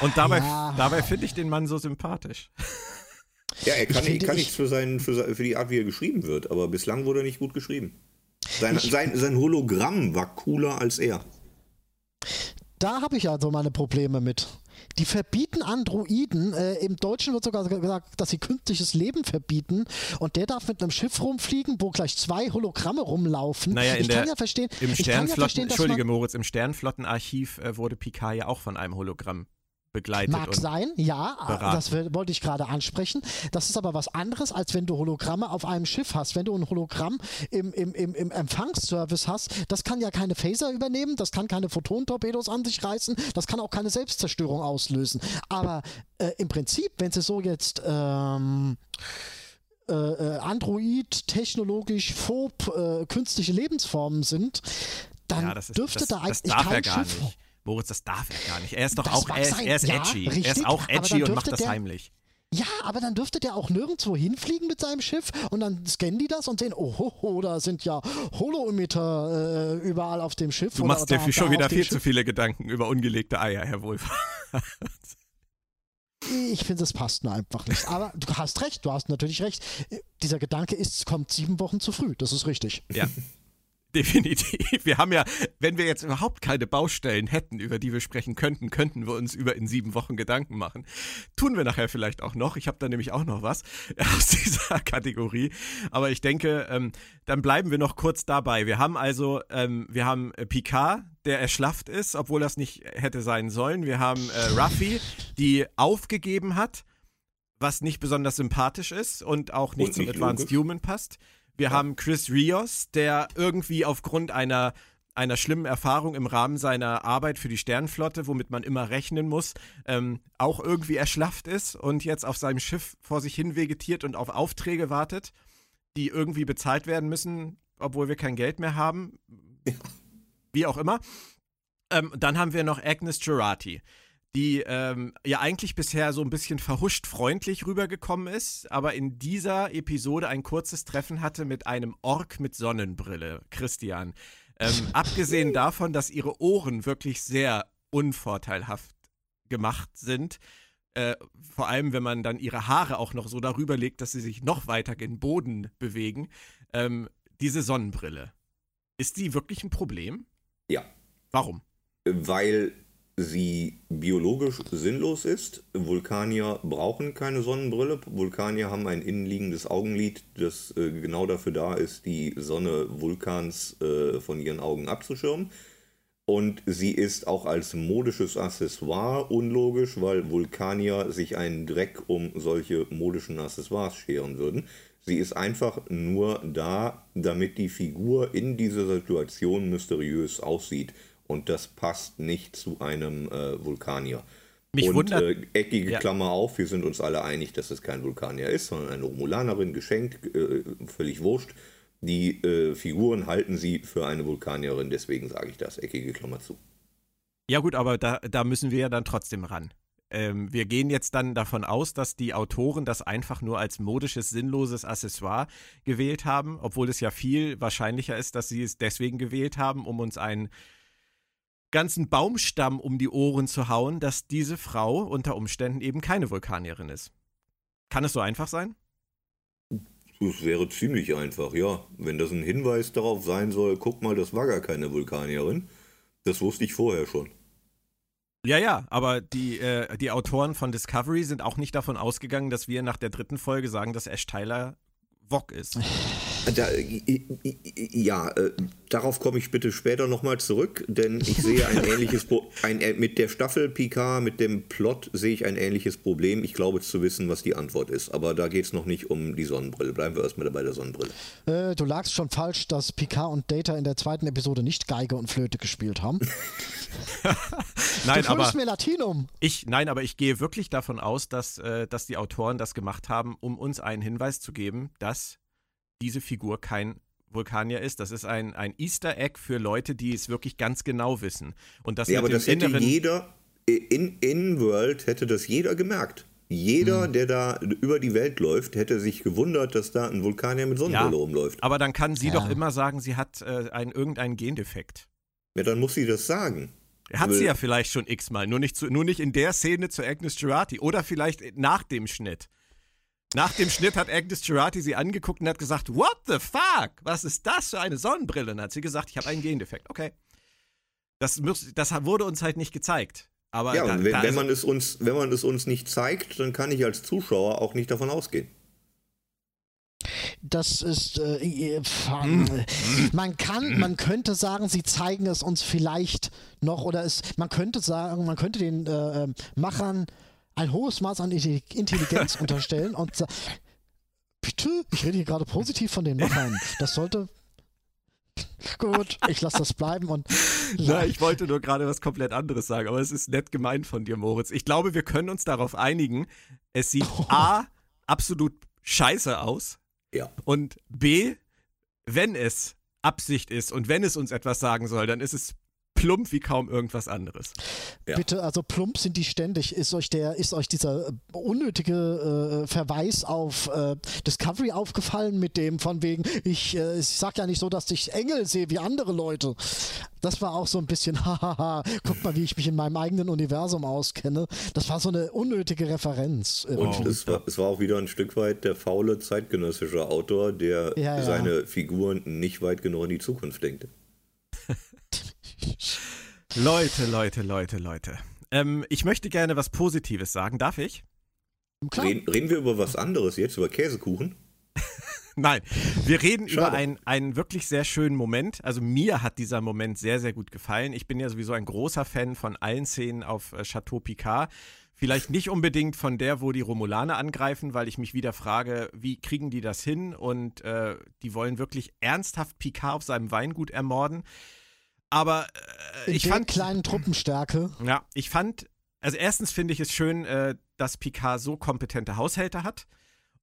Und dabei, Ja. dabei finde ich den Mann so sympathisch. Ja, er kann, finde, kann ich- nichts für, seinen, für, für die Art, wie er geschrieben wird, aber bislang wurde er nicht gut geschrieben. Sein, sein, sein Hologramm war cooler als er. Da habe ich also meine Probleme mit. Die verbieten Androiden. Äh, Im Deutschen wird sogar gesagt, dass sie künstliches Leben verbieten. Und der darf mit einem Schiff rumfliegen, wo gleich zwei Hologramme rumlaufen. Naja, in ich kann der- ja verstehen, Im ich kann ja Sternflotten, verstehen dass Entschuldige Moritz, im Sternflottenarchiv äh, wurde Picard ja auch von einem Hologramm begleitet. Mag sein, ja, beraten. das wollte ich gerade ansprechen. Das ist aber was anderes, als wenn du Hologramme auf einem Schiff hast. Wenn du ein Hologramm im, im, im, im Empfangsservice hast, das kann ja keine Phaser übernehmen, das kann keine Photontorpedos an sich reißen, das kann auch keine Selbstzerstörung auslösen. Aber äh, im Prinzip, wenn sie so jetzt ähm, äh, äh, Android, technologisch, phob, äh, künstliche Lebensformen sind, dann ja, ist, dürfte das, da eigentlich kein Schiff nicht. Moritz, das darf er gar nicht. Er ist doch Das auch, er ist, er ist Ja, edgy. er ist richtig, auch edgy und macht das der- heimlich. Ja, aber dann dürfte der auch nirgendwo hinfliegen mit seinem Schiff und dann scannen die das und sehen, oh, ho, ho, da sind ja Holo-Emitter äh, überall auf dem Schiff. Du machst dir da- schon da wieder viel Schiff. zu viele Gedanken über ungelegte Eier, Herr Wolf. Ich finde, es passt nur einfach nicht. Aber du hast recht, du hast natürlich recht. Dieser Gedanke ist, es kommt sieben Wochen zu früh. Das ist richtig. Ja. Definitiv. Wir haben ja, wenn wir jetzt überhaupt keine Baustellen hätten, über die wir sprechen könnten, könnten wir uns über in sieben Wochen Gedanken machen. Tun wir nachher vielleicht auch noch. Ich habe da nämlich auch noch was aus dieser Kategorie. Aber ich denke, ähm, dann bleiben wir noch kurz dabei. Wir haben also, ähm, wir haben äh, Picard, der erschlafft ist, obwohl das nicht hätte sein sollen. Wir haben äh, Ruffy, die aufgegeben hat, was nicht besonders sympathisch ist und auch nicht Und zum nicht Advanced. Human passt. Wir haben Chris Rios, der irgendwie aufgrund einer, einer schlimmen Erfahrung im Rahmen seiner Arbeit für die Sternenflotte, womit man immer rechnen muss, ähm, auch irgendwie erschlafft ist und jetzt auf seinem Schiff vor sich hin vegetiert und auf Aufträge wartet, die irgendwie bezahlt werden müssen, obwohl wir kein Geld mehr haben. Wie auch immer. Ähm, dann haben wir noch Agnes Girardi, die ähm, ja eigentlich bisher so ein bisschen verhuscht freundlich rübergekommen ist, aber in dieser Episode ein kurzes Treffen hatte mit einem Ork mit Sonnenbrille, Christian. Ähm, abgesehen davon, dass ihre Ohren wirklich sehr unvorteilhaft gemacht sind, äh, vor allem wenn man dann ihre Haare auch noch so darüber legt, dass sie sich noch weiter gen Boden bewegen, ähm, diese Sonnenbrille. Ist die wirklich ein Problem? Ja, Warum? weil sie biologisch sinnlos ist. Vulkanier brauchen keine Sonnenbrille. Vulkanier haben ein innenliegendes Augenlid, das äh, genau dafür da ist, die Sonne Vulkans äh, von ihren Augen abzuschirmen. Und sie ist auch als modisches Accessoire unlogisch, weil Vulkanier sich einen Dreck um solche modischen Accessoires scheren würden. Sie ist einfach nur da, damit die Figur in dieser Situation mysteriös aussieht. Und das passt nicht zu einem äh, Vulkanier. Mich und wundert- äh, eckige Ja. Klammer auf, wir sind uns alle einig, dass es kein Vulkanier ist, sondern eine Romulanerin, geschenkt, äh, völlig wurscht. Die äh, Figuren halten sie für eine Vulkanierin, deswegen sage ich das, eckige Klammer zu. Ja gut, aber da, da müssen wir ja dann trotzdem ran. Ähm, wir gehen jetzt dann davon aus, dass die Autoren das einfach nur als modisches, sinnloses Accessoire gewählt haben, obwohl es ja viel wahrscheinlicher ist, dass sie es deswegen gewählt haben, um uns einen ganzen Baumstamm um die Ohren zu hauen, dass diese Frau unter Umständen eben keine Vulkanierin ist. Kann es so einfach sein? Das wäre ziemlich einfach, ja. Wenn das ein Hinweis darauf sein soll, guck mal, das war gar keine Vulkanierin. Das wusste ich vorher schon. Ja, ja, aber die, äh, die Autoren von Discovery sind auch nicht davon ausgegangen, dass wir nach der dritten Folge sagen, dass Ash Tyler Wok ist. Da, ja, äh, darauf komme ich bitte später nochmal zurück, denn ich sehe ein ähnliches Pro ein, äh, mit der Staffel Picard, mit dem Plot sehe ich ein ähnliches Problem. Ich glaube zu wissen, was die Antwort ist, aber da geht es noch nicht um die Sonnenbrille. Bleiben wir erstmal bei der Sonnenbrille. Äh, du lagst schon falsch, dass Picard und Data in der zweiten Episode nicht Geige und Flöte gespielt haben. Nein, du aber mir Latinum. ich, nein, aber ich gehe wirklich davon aus, dass, äh, dass die Autoren das gemacht haben, um uns einen Hinweis zu geben, dass diese Figur kein Vulkanier ist. Das ist ein, ein Easter Egg für Leute, die es wirklich ganz genau wissen. Und das Ja, aber das hätte inneren. jeder, in, in World hätte das jeder gemerkt. Jeder, der da über die Welt läuft, hätte sich gewundert, dass da ein Vulkanier mit Sonnenbrille Ja. rumläuft. aber dann kann sie Ja. doch immer sagen, sie hat äh, einen, irgendeinen Gendefekt. Ja, dann muss sie das sagen. Hat sie ja vielleicht schon x-mal, nur nicht, zu, nur nicht in der Szene zu Agnes Girardi oder vielleicht nach dem Schnitt. Nach dem Schnitt hat Agnes Girardi sie angeguckt und hat gesagt, what the fuck, was ist das für eine Sonnenbrille? Und dann hat sie gesagt, ich habe einen Gendefekt. Okay. Das, muss, das wurde uns halt nicht gezeigt. Aber Ja, da, und wenn, da wenn, man es uns, wenn man es uns nicht zeigt, dann kann ich als Zuschauer auch nicht davon ausgehen. das ist, äh, man kann, man könnte sagen, sie zeigen es uns vielleicht noch oder es, man könnte sagen, man könnte den äh, ähm, Machern ein hohes Maß an Intelligenz unterstellen und sagen, bitte, ich rede hier gerade positiv von den Machern. Das sollte Gut, ich lasse das bleiben und. Nein, ich wollte nur gerade was komplett anderes sagen, aber es ist nett gemeint von dir, Moritz. Ich glaube, wir können uns darauf einigen. Es sieht oh. A absolut scheiße aus. Ja. Und B, wenn es Absicht ist und wenn es uns etwas sagen soll, dann ist es plump wie kaum irgendwas anderes. Ja. Bitte, also plump sind die ständig. Ist euch der, ist euch dieser äh, unnötige äh, Verweis auf äh, Discovery aufgefallen mit dem von wegen, ich, äh, ich sag ja nicht so, dass ich Engel sehe wie andere Leute. Das war auch so ein bisschen, hahaha, guck mal, wie ich mich in meinem eigenen Universum auskenne. Das war so eine unnötige Referenz. Und es war, es war auch wieder ein Stück weit der faule zeitgenössische Autor, der ja, ja. seine Figuren nicht weit genug in die Zukunft denkt. Leute, Leute, Leute, Leute. Ähm, ich möchte gerne was Positives sagen. Darf ich? Reden, reden wir über was anderes jetzt, über Käsekuchen? Nein, wir reden Schade. über einen, einen wirklich sehr schönen Moment. Also mir hat dieser Moment sehr, sehr gut gefallen. Ich bin ja sowieso ein großer Fan von allen Szenen auf äh, Chateau Picard. Vielleicht nicht unbedingt von der, wo die Romulaner angreifen, weil ich mich wieder frage, wie kriegen die das hin? Und äh, die wollen wirklich ernsthaft Picard auf seinem Weingut ermorden. Aber äh, ich fand kleinen Truppenstärke. Ja, ich fand also erstens finde ich es schön, äh, dass Picard so kompetente Haushälter hat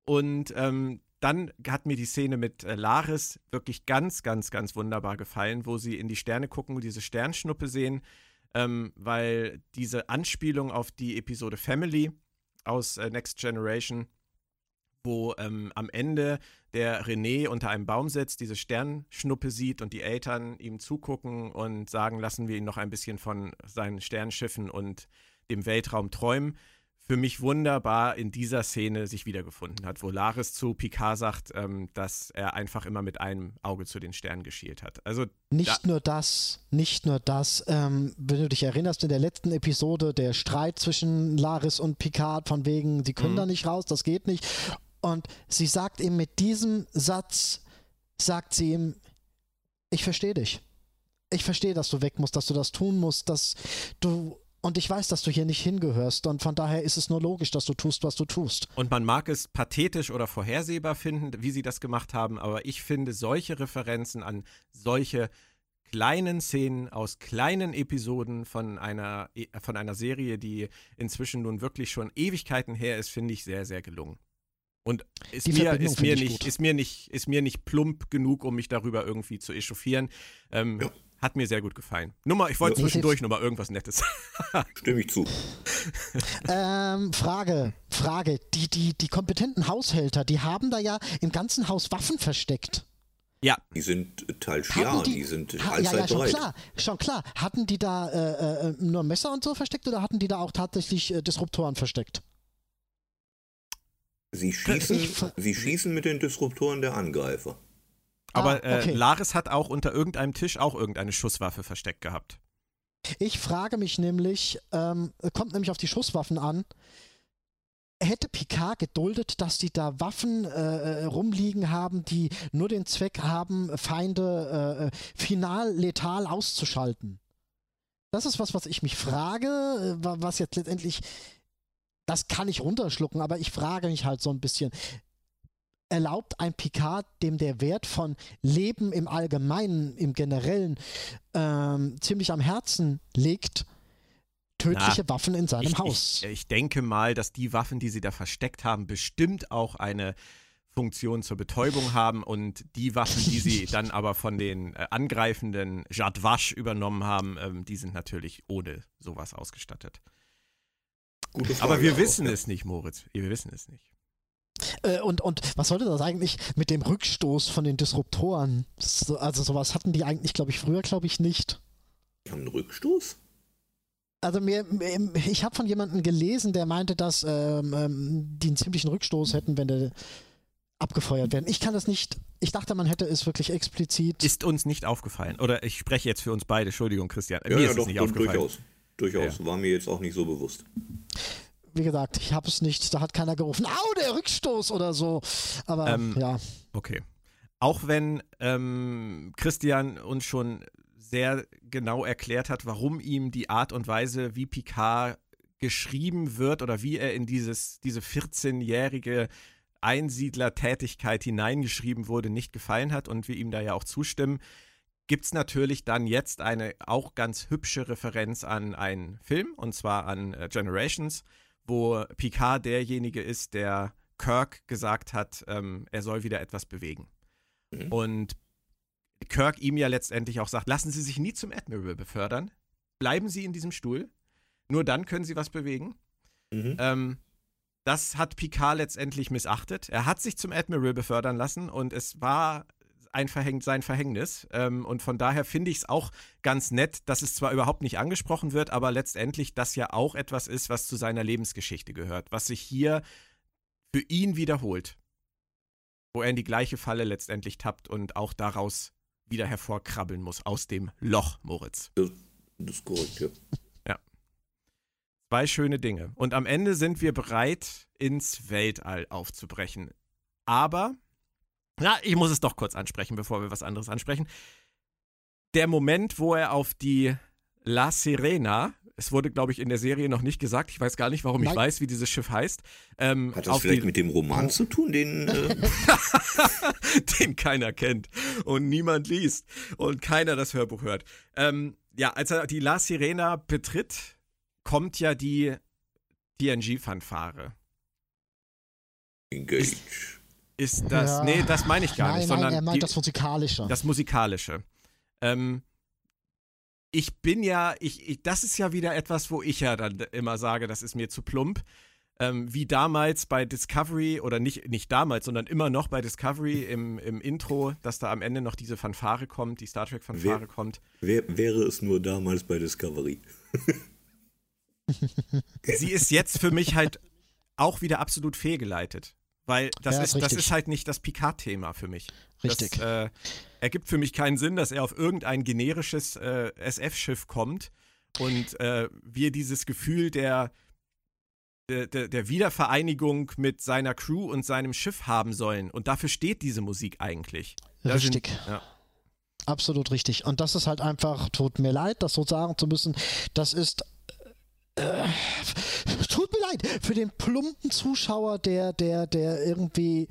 und ähm, dann hat mir die Szene mit äh, Laris wirklich ganz, ganz, ganz wunderbar gefallen, wo sie in die Sterne gucken und diese Sternschnuppe sehen, ähm, weil diese Anspielung auf die Episode Family aus äh, Next Generation wo ähm, am Ende der René unter einem Baum sitzt, diese Sternschnuppe sieht und die Eltern ihm zugucken und sagen, lassen wir ihn noch ein bisschen von seinen Sternschiffen und dem Weltraum träumen. Für mich wunderbar in dieser Szene sich wiedergefunden hat, wo Laris zu Picard sagt, ähm, dass er einfach immer mit einem Auge zu den Sternen geschielt hat. Also nicht da nur das, nicht nur das. Ähm, wenn du dich erinnerst, in der letzten Episode der Streit zwischen Laris und Picard von wegen, sie können mhm. da nicht raus, das geht nicht. Und sie sagt ihm mit diesem Satz, sagt sie ihm, ich verstehe dich. Ich verstehe, dass du weg musst, dass du das tun musst, dass du und ich weiß, dass du hier nicht hingehörst und von daher ist es nur logisch, dass du tust, was du tust. Und man mag es pathetisch oder vorhersehbar finden, wie sie das gemacht haben, aber ich finde solche Referenzen an solche kleinen Szenen aus kleinen Episoden von einer, von einer Serie, die inzwischen nun wirklich schon Ewigkeiten her ist, finde ich sehr, sehr gelungen. Und ist mir, ist, mir nicht, ist, mir nicht, ist mir nicht plump genug, um mich darüber irgendwie zu echauffieren. Ähm, ja. Hat mir sehr gut gefallen. Nummer, ich wollte ja. zwischendurch nochmal irgendwas Nettes. Stimme ich zu. ähm, Frage, Frage. Die, die, die kompetenten Haushälter, die haben da ja im ganzen Haus Waffen versteckt. Ja. Die sind teils ja, die, die sind allzeit ja, ja, schon bereit. Klar, schon klar. Hatten die da äh, äh, nur Messer und so versteckt oder hatten die da auch tatsächlich äh, Disruptoren versteckt? Sie schießen, sie schießen mit den Disruptoren der Angreifer. Aber ah, okay. äh, Laris hat auch unter irgendeinem Tisch auch irgendeine Schusswaffe versteckt gehabt. Ich frage mich nämlich, ähm, kommt nämlich auf die Schusswaffen an, hätte Picard geduldet, dass die da Waffen äh, äh rumliegen haben, die nur den Zweck haben, Feinde äh, äh, final letal auszuschalten? Das ist was, was ich mich frage, äh, was jetzt letztendlich das kann ich runterschlucken, aber ich frage mich halt so ein bisschen, erlaubt ein Picard, dem der Wert von Leben im Allgemeinen, im Generellen ähm, ziemlich am Herzen liegt, tödliche Na, Waffen in seinem ich, Haus. Ich, ich, denke mal, dass die Waffen, die sie da versteckt haben, bestimmt auch eine Funktion zur Betäubung haben und die Waffen, die sie dann aber von den äh, angreifenden Jadwasch übernommen haben, ähm, die sind natürlich ohne sowas ausgestattet. Aber wir wissen es nicht, Moritz. Wir wissen es nicht. Äh, und, und was sollte das eigentlich mit dem Rückstoß von den Disruptoren? So, also sowas hatten die eigentlich, glaube ich, früher, glaube ich, nicht. Die haben einen Rückstoß? Also mir, ich habe von jemandem gelesen, der meinte, dass ähm, ähm, die einen ziemlichen Rückstoß hätten, wenn der abgefeuert werden. Ich kann das nicht. Ich dachte, man hätte es wirklich explizit. Ist uns nicht aufgefallen. Oder ich spreche jetzt für uns beide. Entschuldigung, Christian. Ja, mir ja, ist doch, es nicht aufgefallen. Durchaus. Durchaus. Ja. War mir jetzt auch nicht so bewusst. wie gesagt, ich habe es nicht, da hat keiner gerufen, au, der Rückstoß oder so. Aber ähm, ja. Okay. Auch wenn ähm, Christian uns schon sehr genau erklärt hat, warum ihm die Art und Weise, wie Picard geschrieben wird oder wie er in dieses, diese 14-jährige Einsiedlertätigkeit hineingeschrieben wurde, nicht gefallen hat und wir ihm da ja auch zustimmen, gibt es natürlich dann jetzt eine auch ganz hübsche Referenz an einen Film, und zwar an äh, Generations, wo Picard derjenige ist, der Kirk gesagt hat, ähm, er soll wieder etwas bewegen. Mhm. Und Kirk ihm ja letztendlich auch sagt, lassen Sie sich nie zum Admiral befördern, bleiben Sie in diesem Stuhl, nur dann können Sie was bewegen. Mhm. Ähm, das hat Picard letztendlich missachtet. Er hat sich zum Admiral befördern lassen und es war ein Verhäng sein Verhängnis. Ähm, und von daher finde ich es auch ganz nett, dass es zwar überhaupt nicht angesprochen wird, aber letztendlich das ja auch etwas ist, was zu seiner Lebensgeschichte gehört, was sich hier für ihn wiederholt. Wo er in die gleiche Falle letztendlich tappt und auch daraus wieder hervorkrabbeln muss, aus dem Loch, Moritz. Das, das ist korrekt, ja. Ja. Zwei schöne Dinge. Und am Ende sind wir bereit, ins Weltall aufzubrechen. Aber na, ich muss es doch kurz ansprechen, bevor wir was anderes ansprechen. Der Moment, wo er auf die La Sirena, es wurde, glaube ich, in der Serie noch nicht gesagt, ich weiß gar nicht, warum Nein. ich weiß, wie dieses Schiff heißt. Ähm, Hat das vielleicht die, mit dem Roman zu tun, den, äh den keiner kennt und niemand liest und keiner das Hörbuch hört. Ähm, ja, als er die La Sirena betritt, kommt ja die TNG-Fanfare. Engage. Ist, ist das. Ja. Nee, das meine ich gar nein, nicht, sondern. Nein, er meint die, das Musikalische. Das Musikalische. Ähm, ich bin ja, ich, ich, das ist ja wieder etwas, wo ich ja dann immer sage, das ist mir zu plump. Ähm, wie damals bei Discovery, oder nicht, nicht damals, sondern immer noch bei Discovery im, im Intro, dass da am Ende noch diese Fanfare kommt, die Star Trek-Fanfare kommt. Wär, wäre es nur damals bei Discovery. Sie ist jetzt für mich halt auch wieder absolut fehlgeleitet. Weil das, ja, ist, das ist halt nicht das Picard-Thema für mich. Richtig. Das äh, ergibt für mich keinen Sinn, dass er auf irgendein generisches äh, SF-Schiff kommt und äh, wir dieses Gefühl der, der, der, Wiedervereinigung mit seiner Crew und seinem Schiff haben sollen. Und dafür steht diese Musik eigentlich. Da richtig. Sind, ja. Absolut richtig. Und das ist halt einfach, tut mir leid, das so sagen zu müssen, das ist äh, tut mir leid, für den plumpen Zuschauer, der, der, der irgendwie,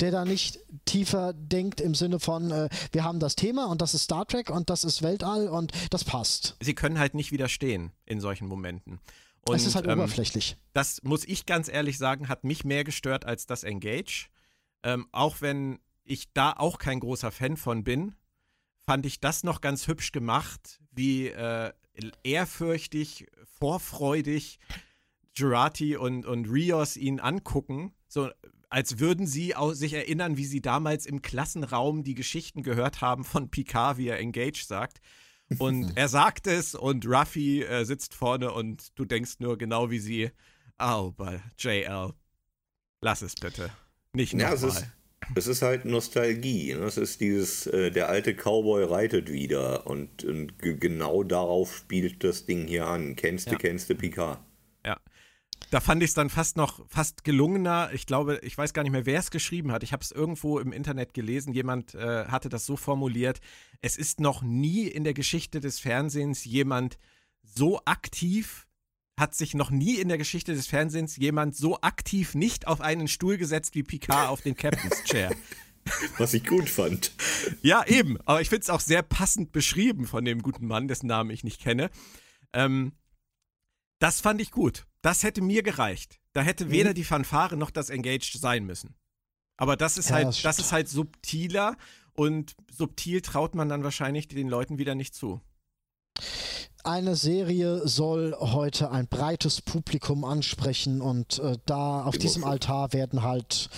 der da nicht tiefer denkt im Sinne von, äh, wir haben das Thema und das ist Star Trek und das ist Weltall und das passt. Sie können halt nicht widerstehen in solchen Momenten. Und, es ist halt ähm, oberflächlich. Das muss ich ganz ehrlich sagen, hat mich mehr gestört als das Engage. Ähm, auch wenn ich da auch kein großer Fan von bin, fand ich das noch ganz hübsch gemacht, wie äh, ehrfürchtig, vorfreudig Jurati und, und Rios ihn angucken, so als würden sie sich erinnern, wie sie damals im Klassenraum die Geschichten gehört haben von Picard, wie er Engage sagt. Und er sagt es und Ruffy äh, sitzt vorne und du denkst nur genau wie sie, oh, JL, lass es bitte. Nicht nochmal. Ja, es ist halt Nostalgie. Ne? Es ist dieses, äh, der alte Cowboy reitet wieder und, und genau darauf spielt das Ding hier an. Kennst du, ja. kennst du Picard. Ja. Da fand ich es dann fast noch fast gelungener. Ich glaube, ich weiß gar nicht mehr, wer es geschrieben hat. Ich habe es irgendwo im Internet gelesen. Jemand äh, hatte das so formuliert: Es ist noch nie in der Geschichte des Fernsehens jemand so aktiv hat sich noch nie in der Geschichte des Fernsehens jemand so aktiv nicht auf einen Stuhl gesetzt wie Picard auf den Captain's Chair. Was ich gut fand. Ja, eben. Aber ich finde es auch sehr passend beschrieben von dem guten Mann, dessen Namen ich nicht kenne. Ähm, das fand ich gut. Das hätte mir gereicht. Da hätte weder mhm. die Fanfare noch das Engaged sein müssen. Aber das ist ja, halt, das, das ist halt subtiler und subtil traut man dann wahrscheinlich den Leuten wieder nicht zu eine Serie soll heute ein breites Publikum ansprechen und äh, da auf diesem Altar werden halt,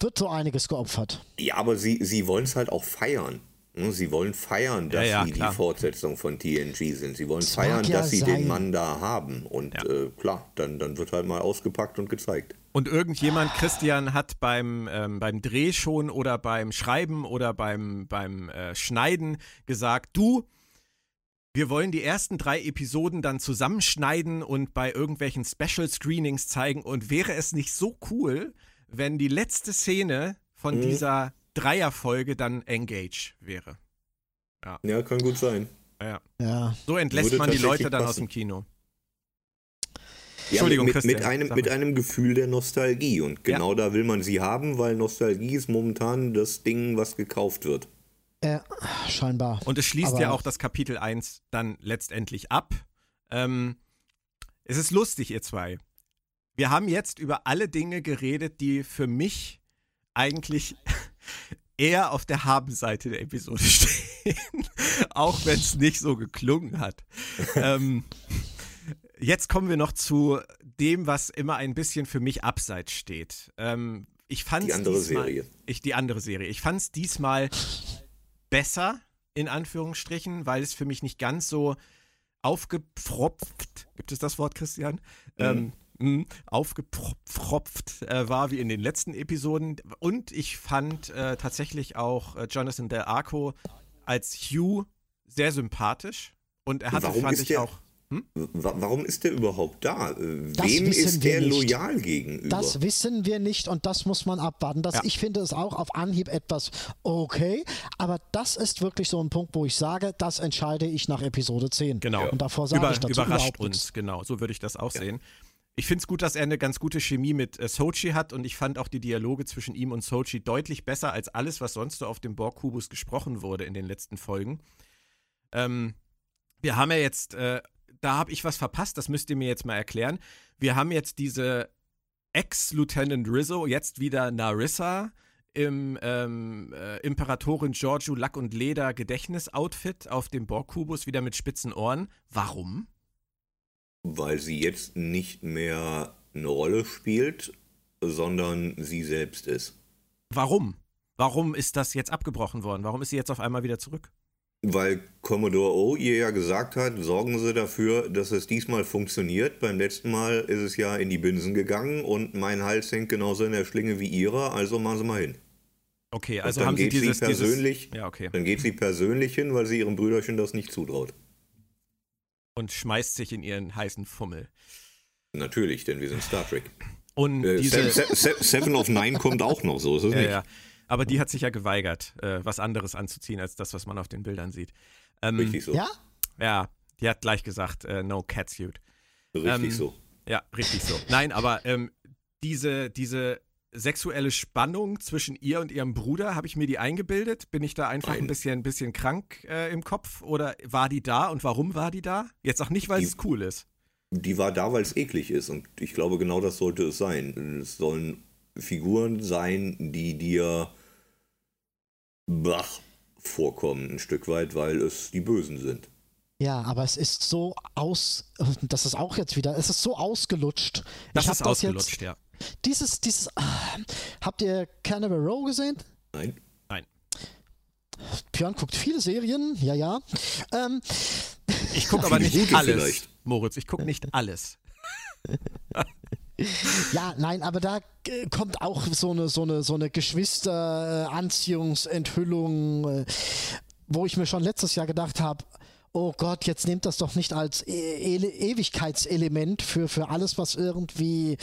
wird so einiges geopfert. Ja, aber sie, sie wollen es halt auch feiern. Ne? Sie wollen feiern, dass ja, ja, sie klar. die Fortsetzung von TNG sind. Sie wollen das feiern, ja dass sie sein. den Mann da haben. Und äh, klar, dann, dann wird halt mal ausgepackt und gezeigt. Und irgendjemand, Christian, hat beim, ähm, beim Dreh schon oder beim Schreiben oder beim, beim äh, Schneiden gesagt, du, wir wollen die ersten drei Episoden dann zusammenschneiden und bei irgendwelchen Special Screenings zeigen. Und wäre es nicht so cool, wenn die letzte Szene von mhm. dieser Dreierfolge dann Engage wäre? Ja, ja kann gut sein. Ja. ja. So entlässt Würde man die Leute dann passen. aus dem Kino. Ja, Entschuldigung, mit, mit, einem, mit einem Gefühl der Nostalgie. Und genau ja. da will man sie haben, weil Nostalgie ist momentan das Ding, was gekauft wird. Äh, scheinbar. Und es schließt Aber ja auch das Kapitel 1 dann letztendlich ab. Ähm, es ist lustig, ihr zwei. Wir haben jetzt über alle Dinge geredet, die für mich eigentlich eher auf der Habenseite der Episode stehen. auch wenn es nicht so geklungen hat. ähm, jetzt kommen wir noch zu dem, was immer ein bisschen für mich abseits steht. Ähm, ich fand die andere diesmal, Serie. Ich, die andere Serie. Ich fand es diesmal besser, in Anführungsstrichen, weil es für mich nicht ganz so aufgepfropft, gibt es das Wort, Christian? Mhm. Ähm, hm, aufgepfropft äh, war wie in den letzten Episoden. Und ich fand äh, tatsächlich auch äh, Jonathan Del Arco als Hugh sehr sympathisch. Und er hatte, fand ich, auch. Hm? Warum ist der überhaupt da? Äh, das Wem ist der loyal gegenüber? Das wissen wir nicht und das muss man abwarten. Das, ja. Ich finde es auch auf Anhieb etwas okay, aber das ist wirklich so ein Punkt, wo ich sage, das entscheide ich nach Episode 10. Genau. Und davor sage Über, ich dazu Überrascht uns, nichts. genau. So würde ich das auch ja. sehen. Ich finde es gut, dass er eine ganz gute Chemie mit äh, Sochi hat und ich fand auch die Dialoge zwischen ihm und Sochi deutlich besser als alles, was sonst so auf dem Borg-Kubus gesprochen wurde in den letzten Folgen. Ähm, wir haben ja jetzt äh, da habe ich was verpasst, das müsst ihr mir jetzt mal erklären. Wir haben jetzt diese Ex-Lieutenant Rizzo, jetzt wieder Narissa im ähm, äh, Imperatorin Giorgio Lack und Leder Gedächtnis-Outfit auf dem Borg-Kubus, wieder mit spitzen Ohren. Warum? Weil sie jetzt nicht mehr eine Rolle spielt, sondern sie selbst ist. Warum? Warum ist das jetzt abgebrochen worden? Warum ist sie jetzt auf einmal wieder zurück? Weil Commodore O ihr ja gesagt hat, sorgen Sie dafür, dass es diesmal funktioniert. Beim letzten Mal ist es ja in die Binsen gegangen und mein Hals hängt genauso in der Schlinge wie Ihrer, also machen Sie mal hin. Okay, also haben Sie dieses, sie persönlich, dieses, ja, okay. Dann geht sie persönlich hin, weil sie ihrem Brüderchen das nicht zutraut. Und schmeißt sich in ihren heißen Fummel. Natürlich, denn wir sind Star Trek. Und äh, diese Seven of Nine kommt auch noch, so ist es ja, nicht. Ja. Aber die hat sich ja geweigert, äh, was anderes anzuziehen als das, was man auf den Bildern sieht. Ähm, richtig so. Ja? Ja, die hat gleich gesagt, äh, no catsuit. Richtig ähm, so. Ja, richtig so. Nein, aber ähm, diese, diese sexuelle Spannung zwischen ihr und ihrem Bruder, habe ich mir die eingebildet? Bin ich da einfach Nein. ein bisschen, ein bisschen krank äh, im Kopf? Oder war die da und warum war die da? Jetzt auch nicht, weil die, es cool ist. Die war da, weil es eklig ist. Und ich glaube, genau das sollte es sein. Es sollen Figuren sein, die dir bach vorkommen, ein Stück weit, weil es die Bösen sind. Ja, aber es ist so aus, das ist auch jetzt wieder, es ist so ausgelutscht. Das ich ist ausgelutscht, jetzt, ja. Dieses, dieses, äh, habt ihr Cannibal Row gesehen? Nein. Nein. Björn guckt viele Serien, ja, ja. Ähm, ich gucke aber nicht alles, vielleicht. Moritz, ich gucke nicht alles. Ja, nein, aber da äh, kommt auch so eine, so eine, so eine Geschwister-Anziehungsenthüllung, äh, wo ich mir schon letztes Jahr gedacht habe, oh Gott, jetzt nehmt das doch nicht als e e Ewigkeitselement für, für alles, was irgendwie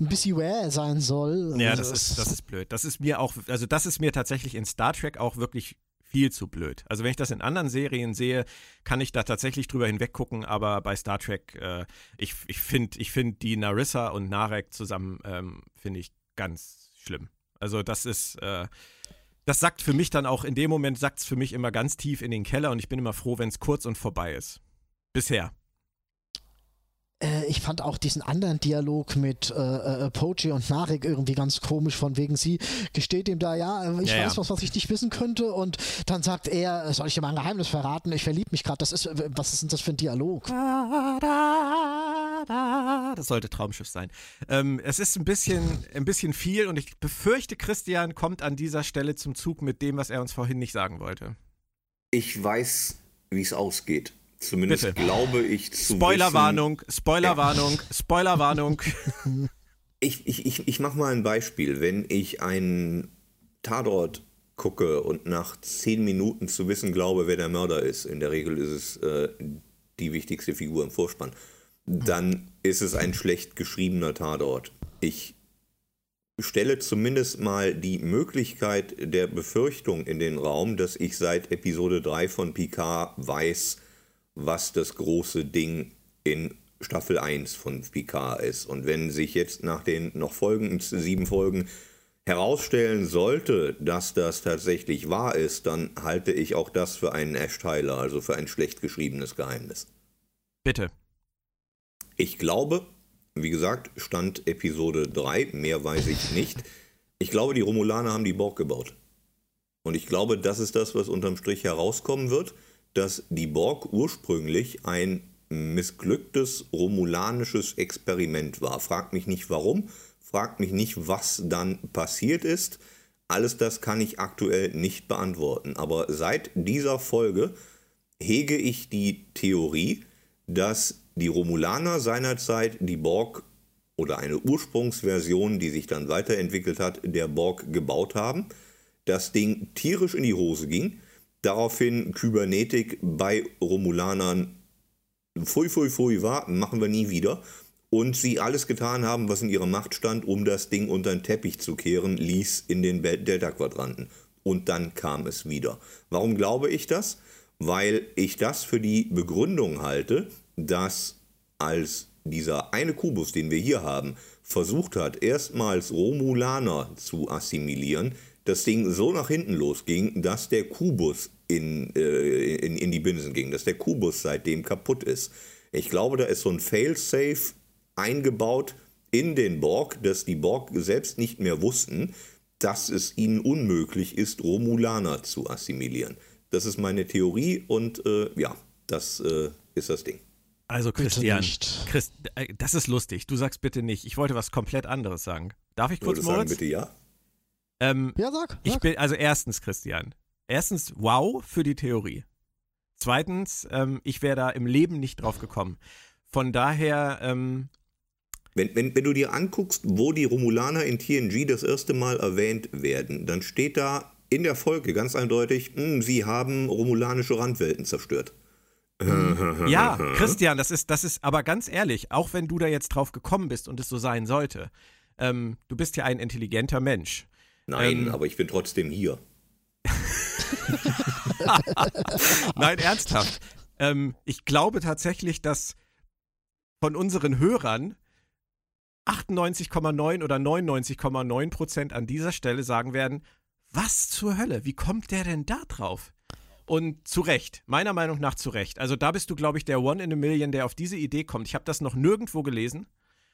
ein bisschen rare sein soll. Ja, das ist, das ist blöd. Das ist mir auch, also das ist mir tatsächlich in Star Trek auch wirklich viel zu blöd. Also wenn ich das in anderen Serien sehe, kann ich da tatsächlich drüber hinweggucken, aber bei Star Trek, äh, ich, ich finde ich find die Narissa und Narek zusammen, ähm, finde ich ganz schlimm. Also das ist, äh, das sagt für mich dann auch, in dem Moment sagt es für mich immer ganz tief in den Keller und ich bin immer froh, wenn es kurz und vorbei ist. Bisher. Äh, ich fand auch diesen anderen Dialog mit äh, äh, Pochi und Narek irgendwie ganz komisch, von wegen sie gesteht ihm da, ja, äh, ich ja, weiß ja. was, was ich nicht wissen könnte und dann sagt er, soll ich dir mal ein Geheimnis verraten, ich verliebe mich gerade, das ist, was ist denn das für ein Dialog? Das sollte Traumschiff sein. Ähm, es ist ein bisschen, ein bisschen viel und ich befürchte, Christian kommt an dieser Stelle zum Zug mit dem, was er uns vorhin nicht sagen wollte. Ich weiß, wie es ausgeht. Zumindest Bitte. glaube ich zu Spoilerwarnung, Spoilerwarnung, ja. Spoilerwarnung. ich, ich, ich, ich mache mal ein Beispiel. Wenn ich einen Tatort gucke und nach zehn Minuten zu wissen glaube, wer der Mörder ist, in der Regel ist es äh, die wichtigste Figur im Vorspann, dann ist es ein schlecht geschriebener Tatort. Ich stelle zumindest mal die Möglichkeit der Befürchtung in den Raum, dass ich seit Episode 3 von Picard weiß, was das große Ding in Staffel 1 von Picard ist. Und wenn sich jetzt nach den noch folgenden sieben Folgen herausstellen sollte, dass das tatsächlich wahr ist, dann halte ich auch das für einen Ash-Tyler, also für ein schlecht geschriebenes Geheimnis. Bitte. Ich glaube, wie gesagt, Stand Episode 3, mehr weiß ich nicht. Ich glaube, die Romulaner haben die Borg gebaut. Und ich glaube, das ist das, was unterm Strich herauskommen wird, dass die Borg ursprünglich ein missglücktes romulanisches Experiment war. Fragt mich nicht warum, fragt mich nicht, was dann passiert ist. Alles das kann ich aktuell nicht beantworten. Aber seit dieser Folge hege ich die Theorie, dass die Romulaner seinerzeit die Borg oder eine Ursprungsversion, die sich dann weiterentwickelt hat, der Borg gebaut haben. Das Ding tierisch in die Hose ging. Daraufhin Kybernetik bei Romulanern Pfui, pfui, pfui war, machen wir nie wieder. Und sie alles getan haben, was in ihrer Macht stand, um das Ding unter den Teppich zu kehren, ließ in den Delta-Quadranten. Und dann kam es wieder. Warum glaube ich das? Weil ich das für die Begründung halte, dass als dieser eine Kubus, den wir hier haben, versucht hat, erstmals Romulaner zu assimilieren, das Ding so nach hinten losging, dass der Kubus in, äh, in, in die Binsen ging, dass der Kubus seitdem kaputt ist. Ich glaube, da ist so ein Failsafe eingebaut in den Borg, dass die Borg selbst nicht mehr wussten, dass es ihnen unmöglich ist, Romulaner zu assimilieren. Das ist meine Theorie und äh, ja, das äh, ist das Ding. Also Christian, Christ, äh, das ist lustig. Du sagst bitte nicht. Ich wollte was komplett anderes sagen. Darf ich kurz Moritz? sagen bitte ja? Ähm, ja, sag, sag. Ich bin, also erstens, Christian, erstens, wow für die Theorie. Zweitens, ähm, ich wäre da im Leben nicht drauf gekommen. Von daher. Ähm, wenn, wenn, wenn du dir anguckst, wo die Romulaner in TNG das erste Mal erwähnt werden, dann steht da in der Folge ganz eindeutig, mh, hm, sie haben romulanische Randwelten zerstört. ja, Christian, das ist, das ist aber ganz ehrlich, auch wenn du da jetzt drauf gekommen bist und es so sein sollte, ähm, du bist ja ein intelligenter Mensch. Nein, ähm, aber ich bin trotzdem hier. Nein, ernsthaft. Ähm, ich glaube tatsächlich, dass von unseren Hörern 98,9 oder 99,9 Prozent an dieser Stelle sagen werden, was zur Hölle, wie kommt der denn da drauf? Und zu Recht, meiner Meinung nach zu Recht. Also da bist du, glaube ich, der One in a Million, der auf diese Idee kommt. Ich habe das noch nirgendwo gelesen.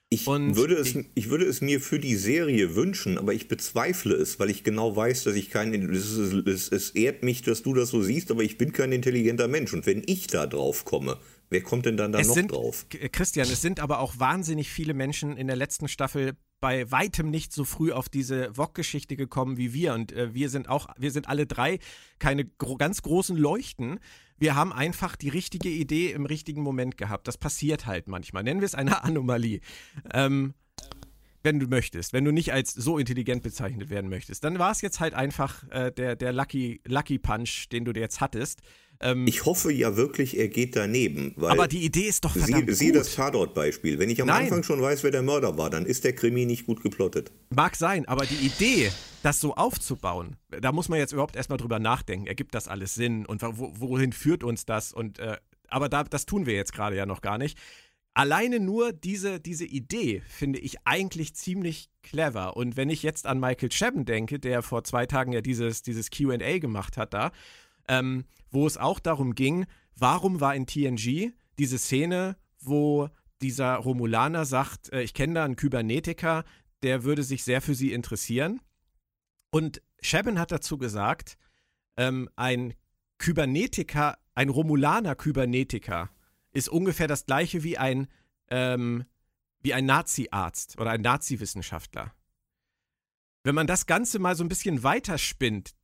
Ich würde, es, ich, ich, würde es mir für die Serie wünschen, aber ich bezweifle es, weil ich genau weiß, dass ich kein. Es, es, es ehrt mich, dass du das so siehst, aber ich bin kein intelligenter Mensch. Und wenn ich da drauf komme, wer kommt denn dann da noch sind, drauf? Christian, es sind aber auch wahnsinnig viele Menschen in der letzten Staffel bei weitem nicht so früh auf diese VOG-Geschichte gekommen wie wir. Und äh, wir sind auch, wir sind alle drei keine gro ganz großen Leuchten. Wir haben einfach die richtige Idee im richtigen Moment gehabt. Das passiert halt manchmal. Nennen wir es eine Anomalie. Ähm, wenn du möchtest, wenn du nicht als so intelligent bezeichnet werden möchtest, dann war es jetzt halt einfach äh, der, der Lucky, Lucky Punch, den du jetzt hattest. Ähm, ich hoffe ja wirklich, er geht daneben. aber die Idee ist doch verdammt Sieh, sieh das Tatort-Beispiel. Wenn ich am Nein. Anfang schon weiß, wer der Mörder war, dann ist der Krimi nicht gut geplottet. Mag sein, aber die Idee, das so aufzubauen, da muss man jetzt überhaupt erstmal drüber nachdenken. Ergibt das alles Sinn und wo, wohin führt uns das? Und, äh, aber da, das tun wir jetzt gerade ja noch gar nicht. Alleine nur diese, diese Idee finde ich eigentlich ziemlich clever. Und wenn ich jetzt an Michael Chabon denke, der vor zwei Tagen ja dieses, dieses QA gemacht hat da, ähm, wo es auch darum ging, warum war in TNG diese Szene, wo dieser Romulaner sagt, äh, ich kenne da einen Kybernetiker, der würde sich sehr für sie interessieren. Und Shabin hat dazu gesagt, ähm, ein Kybernetiker, ein Romulaner Kybernetiker ist ungefähr das gleiche wie ein, ähm, wie ein Nazi-Arzt oder ein Nazi-Wissenschaftler. Wenn man das Ganze mal so ein bisschen weiterspinnt,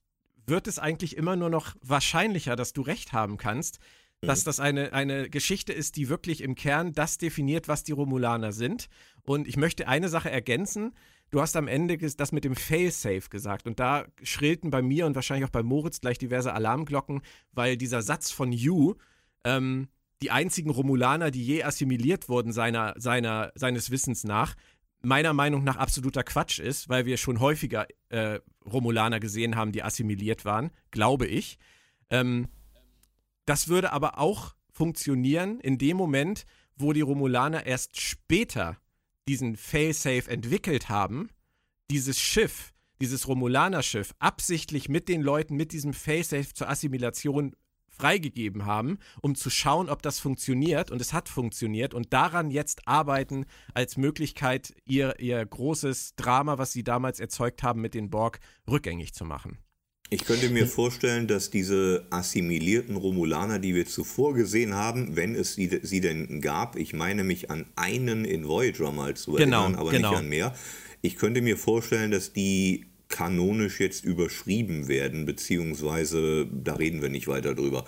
wird es eigentlich immer nur noch wahrscheinlicher, dass du recht haben kannst, mhm. dass das eine, eine Geschichte ist, die wirklich im Kern das definiert, was die Romulaner sind. Und ich möchte eine Sache ergänzen. du hast am Ende das mit dem Fail-Safe gesagt und da schrillten bei mir und wahrscheinlich auch bei Moritz gleich diverse Alarmglocken, weil dieser Satz von You, ähm, die einzigen Romulaner, die je assimiliert wurden seiner, seiner, seines Wissens nach, meiner Meinung nach absoluter Quatsch ist, weil wir schon häufiger äh, Romulaner gesehen haben, die assimiliert waren, glaube ich. Ähm, das würde aber auch funktionieren in dem Moment, wo die Romulaner erst später diesen Failsafe entwickelt haben, dieses Schiff, dieses Romulaner-Schiff, absichtlich mit den Leuten mit diesem Failsafe zur Assimilation freigegeben haben, um zu schauen, ob das funktioniert. Und es hat funktioniert. Und daran jetzt arbeiten als Möglichkeit, ihr, ihr großes Drama, was sie damals erzeugt haben mit den Borg, rückgängig zu machen. Ich könnte mir vorstellen, dass diese assimilierten Romulaner, die wir zuvor gesehen haben, wenn es sie, sie denn gab, ich meine mich an einen in Voyager mal zu genau, erinnern, aber genau. nicht an mehr. Ich könnte mir vorstellen, dass die kanonisch jetzt überschrieben werden, beziehungsweise da reden wir nicht weiter drüber,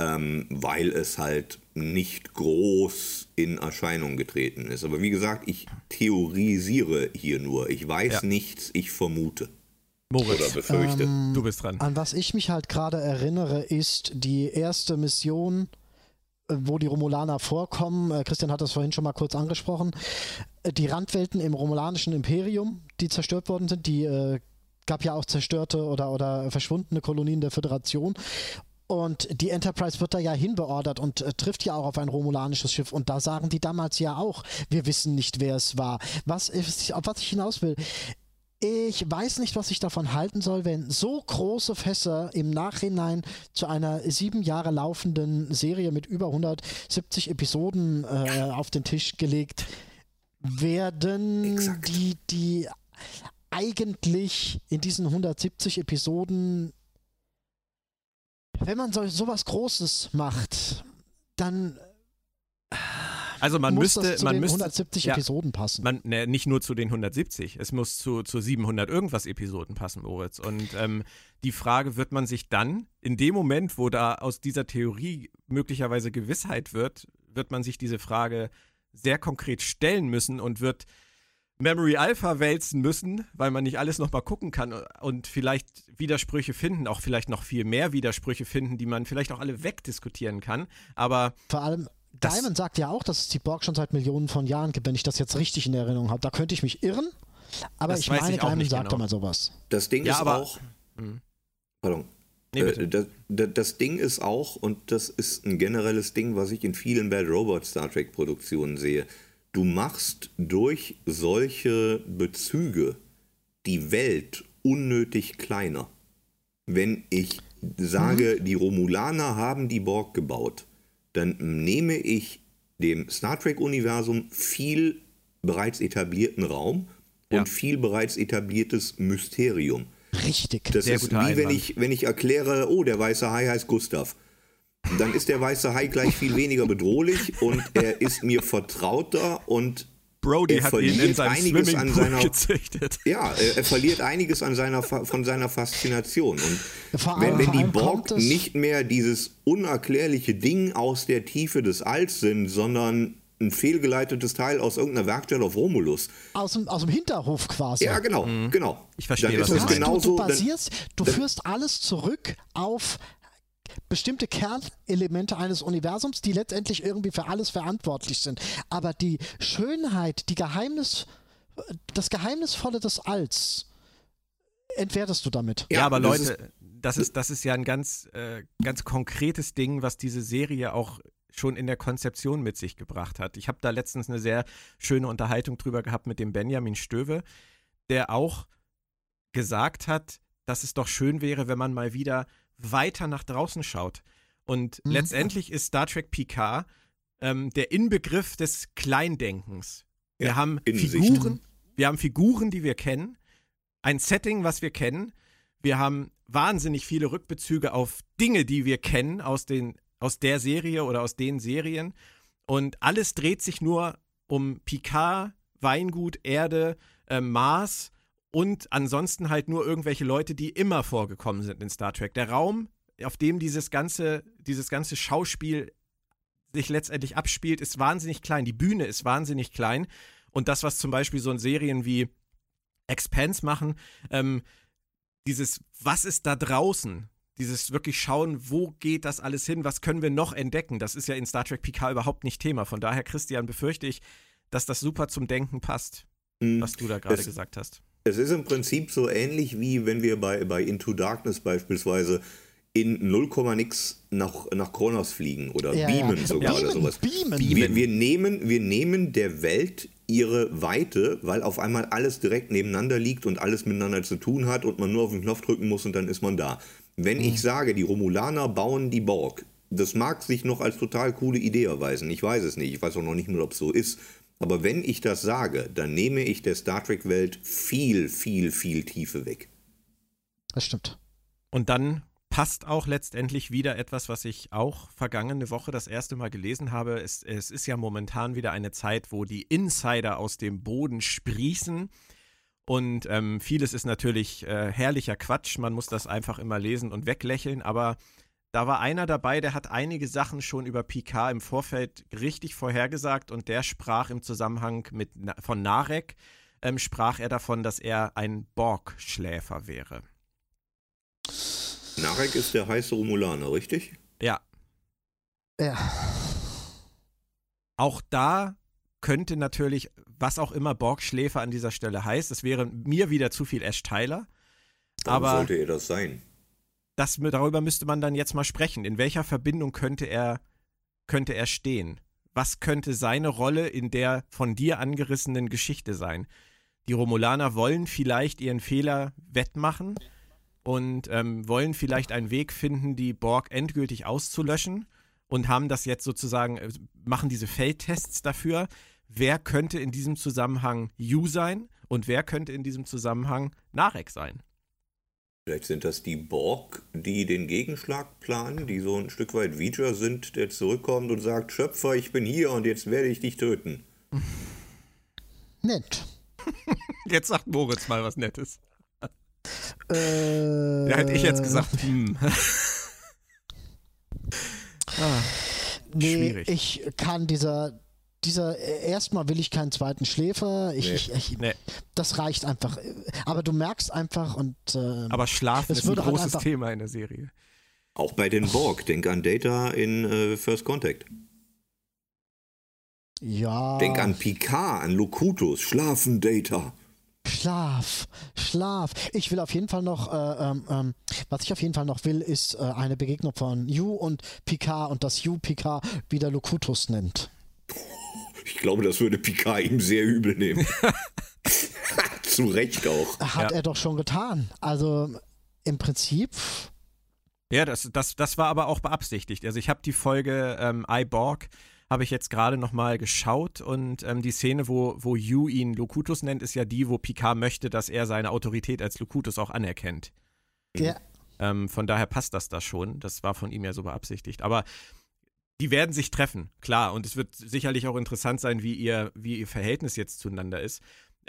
ähm, weil es halt nicht groß in Erscheinung getreten ist. Aber wie gesagt, ich theorisiere hier nur. Ich weiß ja. nichts, ich vermute. Moritz, oder befürchte. Ähm, du bist dran. An was ich mich halt gerade erinnere, ist die erste Mission, äh, wo die Romulaner vorkommen. Äh, Christian hat das vorhin schon mal kurz angesprochen. Äh, die Randwelten im romulanischen Imperium, die zerstört worden sind, die äh, gab ja auch zerstörte oder, oder verschwundene Kolonien der Föderation. Und die Enterprise wird da ja hinbeordert und äh, trifft ja auch auf ein romulanisches Schiff. Und da sagen die damals ja auch, wir wissen nicht, wer es war. Was, auf was ich hinaus will, ich weiß nicht, was ich davon halten soll, wenn so große Fässer im Nachhinein zu einer sieben Jahre laufenden Serie mit über 170 Episoden äh, auf den Tisch gelegt werden, Exakt. die, die eigentlich in diesen 170 Episoden, wenn man so, sowas Großes macht, dann also man muss müsste, zu man den müsste, 170 ja, Episoden passen. Man, ne, nicht nur zu den 170, es muss zu, zu 700 irgendwas Episoden passen, Moritz. Und ähm, die Frage wird man sich dann, in dem Moment, wo da aus dieser Theorie möglicherweise Gewissheit wird, wird man sich diese Frage sehr konkret stellen müssen und wird Memory Alpha wälzen müssen, weil man nicht alles nochmal gucken kann und vielleicht Widersprüche finden, auch vielleicht noch viel mehr Widersprüche finden, die man vielleicht auch alle wegdiskutieren kann. Aber vor allem Diamond sagt ja auch, dass es die Borg schon seit Millionen von Jahren gibt, wenn ich das jetzt richtig in Erinnerung habe. Da könnte ich mich irren, aber ich meine, ich Diamond sagt genau. mal sowas. Das Ding ja, ist auch. Mh. Pardon. Nee, äh, das, das, Ding ist auch, und das ist ein generelles Ding, was ich in vielen Bad Robot Star Trek Produktionen sehe. Du machst durch solche Bezüge die Welt unnötig kleiner. Wenn ich sage, mhm. die Romulaner haben die Borg gebaut, dann nehme ich dem Star Trek-Universum viel bereits etablierten Raum ja. und viel bereits etabliertes Mysterium. Richtig. Das Sehr ist wie Einwand. wenn ich, wenn ich erkläre, oh, der weiße Hai heißt Gustav. Dann ist der weiße Hai gleich viel weniger bedrohlich und er ist mir vertrauter und Brody hat ihn in seinem einiges an seiner, gezüchtet. Ja, er, er, verliert einiges an seiner, von seiner Faszination. Und wenn, wenn die Borg nicht mehr dieses unerklärliche Ding aus der Tiefe des Alls sind, sondern ein fehlgeleitetes Teil aus irgendeiner Werkstelle auf Romulus. Aus dem, aus dem Hinterhof quasi. Ja, genau, mhm. genau. Ich verstehe, dann ist was du, genauso, du, du basierst, du führst alles zurück auf bestimmte Kernelemente eines Universums, die letztendlich irgendwie für alles verantwortlich sind. Aber die Schönheit, die Geheimnis, das Geheimnisvolle des Alls entwertest du damit. Ja, aber Leute, das ist, das ist ja ein ganz, äh, ganz konkretes Ding, was diese Serie auch schon in der Konzeption mit sich gebracht hat. Ich habe da letztens eine sehr schöne Unterhaltung drüber gehabt mit dem Benjamin Stöwe, der auch gesagt hat, dass es doch schön wäre, wenn man mal wieder weiter nach draußen schaut. Und mhm. letztendlich ist Star Trek Picard ähm, der Inbegriff des Kleindenkens. Wir ja, haben Figuren, wir haben Figuren, die wir kennen, ein Setting, was wir kennen. Wir haben wahnsinnig viele Rückbezüge auf Dinge, die wir kennen aus, den, aus der Serie oder aus den Serien. Und alles dreht sich nur um Picard, Weingut, Erde, äh, Mars und ansonsten halt nur irgendwelche Leute, die immer vorgekommen sind in Star Trek. Der Raum, auf dem dieses ganze, dieses ganze Schauspiel sich letztendlich abspielt, ist wahnsinnig klein. Die Bühne ist wahnsinnig klein. Und das, was zum Beispiel so in Serien wie Expanse machen. Ähm, dieses, was ist da draußen? Dieses wirklich schauen, wo geht das alles hin? Was können wir noch entdecken? Das ist ja in Star Trek PK überhaupt nicht Thema. Von daher, Christian, befürchte ich, dass das super zum Denken passt, mhm. was du da gerade gesagt hast. Es ist im Prinzip so ähnlich wie wenn wir bei, bei Into Darkness beispielsweise in 0, nix nach, nach Kronos fliegen oder ja, beamen ja. sogar beamen, oder sowas. Beamen. Wir, wir, nehmen, wir nehmen der Welt ihre Weite, weil auf einmal alles direkt nebeneinander liegt und alles miteinander zu tun hat und man nur auf den Knopf drücken muss und dann ist man da. Wenn mhm. ich sage, die Romulaner bauen die Borg, das mag sich noch als total coole Idee erweisen. Ich weiß es nicht. Ich weiß auch noch nicht mal, ob es so ist. Aber wenn ich das sage, dann nehme ich der Star Trek-Welt viel, viel, viel Tiefe weg. Das stimmt. Und dann passt auch letztendlich wieder etwas, was ich auch vergangene Woche das erste Mal gelesen habe. Es, es ist ja momentan wieder eine Zeit, wo die Insider aus dem Boden sprießen. Und ähm, vieles ist natürlich äh, herrlicher Quatsch. Man muss das einfach immer lesen und weglächeln. Aber da war einer dabei, der hat einige Sachen schon über Picard im Vorfeld richtig vorhergesagt. Und der sprach im Zusammenhang mit, von Narek, ähm, sprach er davon, dass er ein Borg-Schläfer wäre. Narek ist der heiße Romulaner, richtig? Ja. Ja. Auch da könnte natürlich, was auch immer Borg-Schläfer an dieser Stelle heißt, es wäre mir wieder zu viel Ash Tyler. Warum aber sollte er das sein? Das, darüber müsste man dann jetzt mal sprechen. In welcher Verbindung könnte er, könnte er stehen? Was könnte seine Rolle in der von dir angerissenen Geschichte sein? Die Romulaner wollen vielleicht ihren Fehler wettmachen und ähm, wollen vielleicht einen Weg finden, die Borg endgültig auszulöschen und haben das jetzt sozusagen, äh, machen diese Feldtests dafür. Wer könnte in diesem Zusammenhang You sein und wer könnte in diesem Zusammenhang Narek sein? Vielleicht sind das die Borg, die den Gegenschlag planen, die so ein Stück weit Vija sind, der zurückkommt und sagt, Schöpfer, ich bin hier und jetzt werde ich dich töten. Nett. Jetzt sagt Moritz mal was Nettes. Äh, ja, hätte ich jetzt gesagt, hm. ah, nee, schwierig. Ich kann dieser, dieser, erstmal will ich keinen zweiten Schläfer. Ich, nee. ich, ich nee. Das reicht einfach. Aber du merkst einfach und. Äh, Aber Schlafen ist ein halt großes halt Thema in der Serie. Auch bei den Borg. Denk an Data in äh, First Contact. Ja. Denk an Picard, an Locutus. Schlafen, Data. Schlaf, Schlaf. Ich will auf jeden Fall noch, äh, ähm, ähm, was ich auf jeden Fall noch will, ist äh, eine Begegnung von Yu und Picard und dass Yu Picard wieder Locutus nennt. Ich glaube, das würde Picard ihm sehr übel nehmen. Zu Recht auch. Hat ja. er doch schon getan. Also im Prinzip. Ja, das, das, das war aber auch beabsichtigt. Also ich habe die Folge ähm, iBorg habe ich jetzt gerade nochmal geschaut und ähm, die Szene, wo, wo Yu ihn Locutus nennt, ist ja die, wo Picard möchte, dass er seine Autorität als Locutus auch anerkennt. Ja. Ähm, von daher passt das da schon. Das war von ihm ja so beabsichtigt. Aber die werden sich treffen, klar. Und es wird sicherlich auch interessant sein, wie ihr, wie ihr Verhältnis jetzt zueinander ist.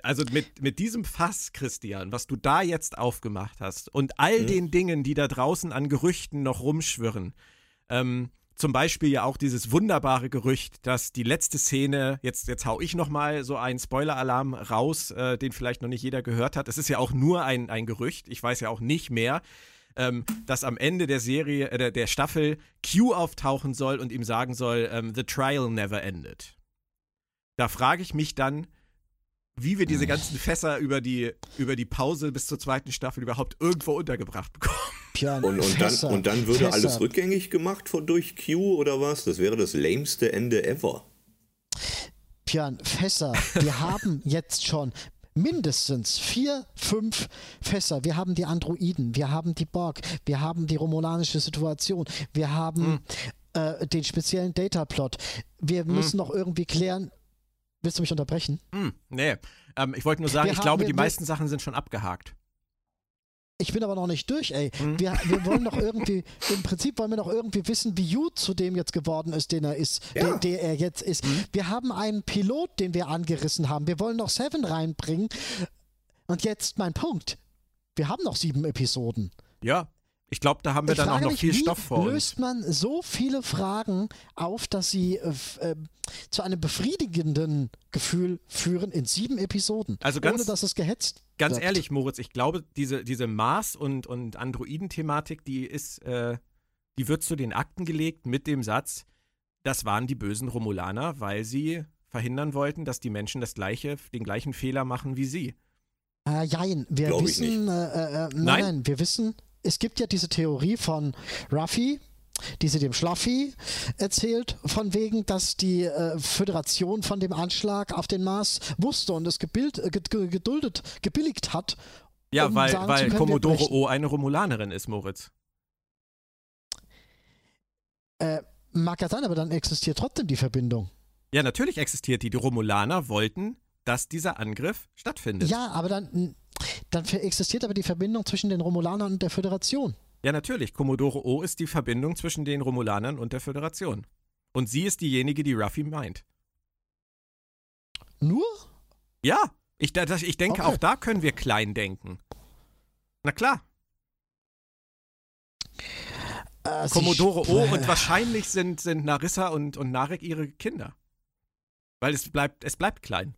Also mit, mit diesem Fass, Christian, was du da jetzt aufgemacht hast und all mhm. den Dingen, die da draußen an Gerüchten noch rumschwirren, ähm, zum Beispiel ja auch dieses wunderbare Gerücht, dass die letzte Szene, jetzt, jetzt hau ich nochmal so einen Spoiler-Alarm raus, äh, den vielleicht noch nicht jeder gehört hat. Es ist ja auch nur ein, ein Gerücht, ich weiß ja auch nicht mehr, ähm, dass am Ende der Serie, äh, der Staffel Q auftauchen soll und ihm sagen soll, ähm, The Trial never ended. Da frage ich mich dann, wie wir diese ganzen Fässer über die, über die Pause bis zur zweiten Staffel überhaupt irgendwo untergebracht bekommen. Pian, und, und, dann, und dann würde Fässer. alles rückgängig gemacht von, durch Q oder was? Das wäre das lameste Ende ever. Pian, Fässer, wir haben jetzt schon mindestens vier, fünf Fässer. Wir haben die Androiden, wir haben die Borg, wir haben die romulanische Situation, wir haben hm. äh, den speziellen Data-Plot. Wir hm. müssen noch irgendwie klären, Willst du mich unterbrechen? Hm, nee. Ähm, ich wollte nur sagen, wir ich glaube, die meisten Sachen sind schon abgehakt. Ich bin aber noch nicht durch, ey. Hm. Wir, wir wollen noch irgendwie, im Prinzip wollen wir noch irgendwie wissen, wie Yu zu dem jetzt geworden ist, den er ist, ja. der, der, er jetzt ist. Hm. Wir haben einen Pilot, den wir angerissen haben. Wir wollen noch Seven reinbringen. Und jetzt mein Punkt. Wir haben noch sieben Episoden. Ja. Ich glaube, da haben wir Ich dann auch noch mich, viel wie Stoff vor uns. löst man so viele Fragen auf, dass sie äh, äh, zu einem befriedigenden Gefühl führen in sieben Episoden, Also ganz- ohne dass es gehetzt Ganz wirkt? ehrlich, Moritz, ich glaube, diese, diese Mars- und, und Androiden-Thematik, die ist, äh, die wird zu den Akten gelegt mit dem Satz, das waren die bösen Romulaner, weil sie verhindern wollten, dass die Menschen das gleiche, den gleichen Fehler machen wie sie. Ah, jein, wir Glaub ich wissen, äh, äh, äh, nein, Nein? nein, wir wissen, es gibt ja diese Theorie von Ruffy, die sie dem Schlaffi erzählt, von wegen, dass die äh, Föderation von dem Anschlag auf den Mars wusste und es gebild, äh, ged- ge- geduldet, gebilligt hat. Ja, Um weil, weil können, Commodore. O eine Romulanerin ist, Moritz. Äh, mag ja sein, aber dann existiert trotzdem die Verbindung. Ja, natürlich existiert die. Die Romulaner wollten, dass dieser Angriff stattfindet. Ja, aber dann, dann existiert aber die Verbindung zwischen den Romulanern und der Föderation. Ja, natürlich. Commodore O ist die Verbindung zwischen den Romulanern und der Föderation. Und sie ist diejenige, die Ruffy meint. Nur? Ja, ich, da- das, ich denke, Okay. auch da können wir klein denken. Na klar, Äh, Commodore O und wahrscheinlich sind, sind Narissa und, und Narek ihre Kinder. Weil es bleibt, es bleibt klein.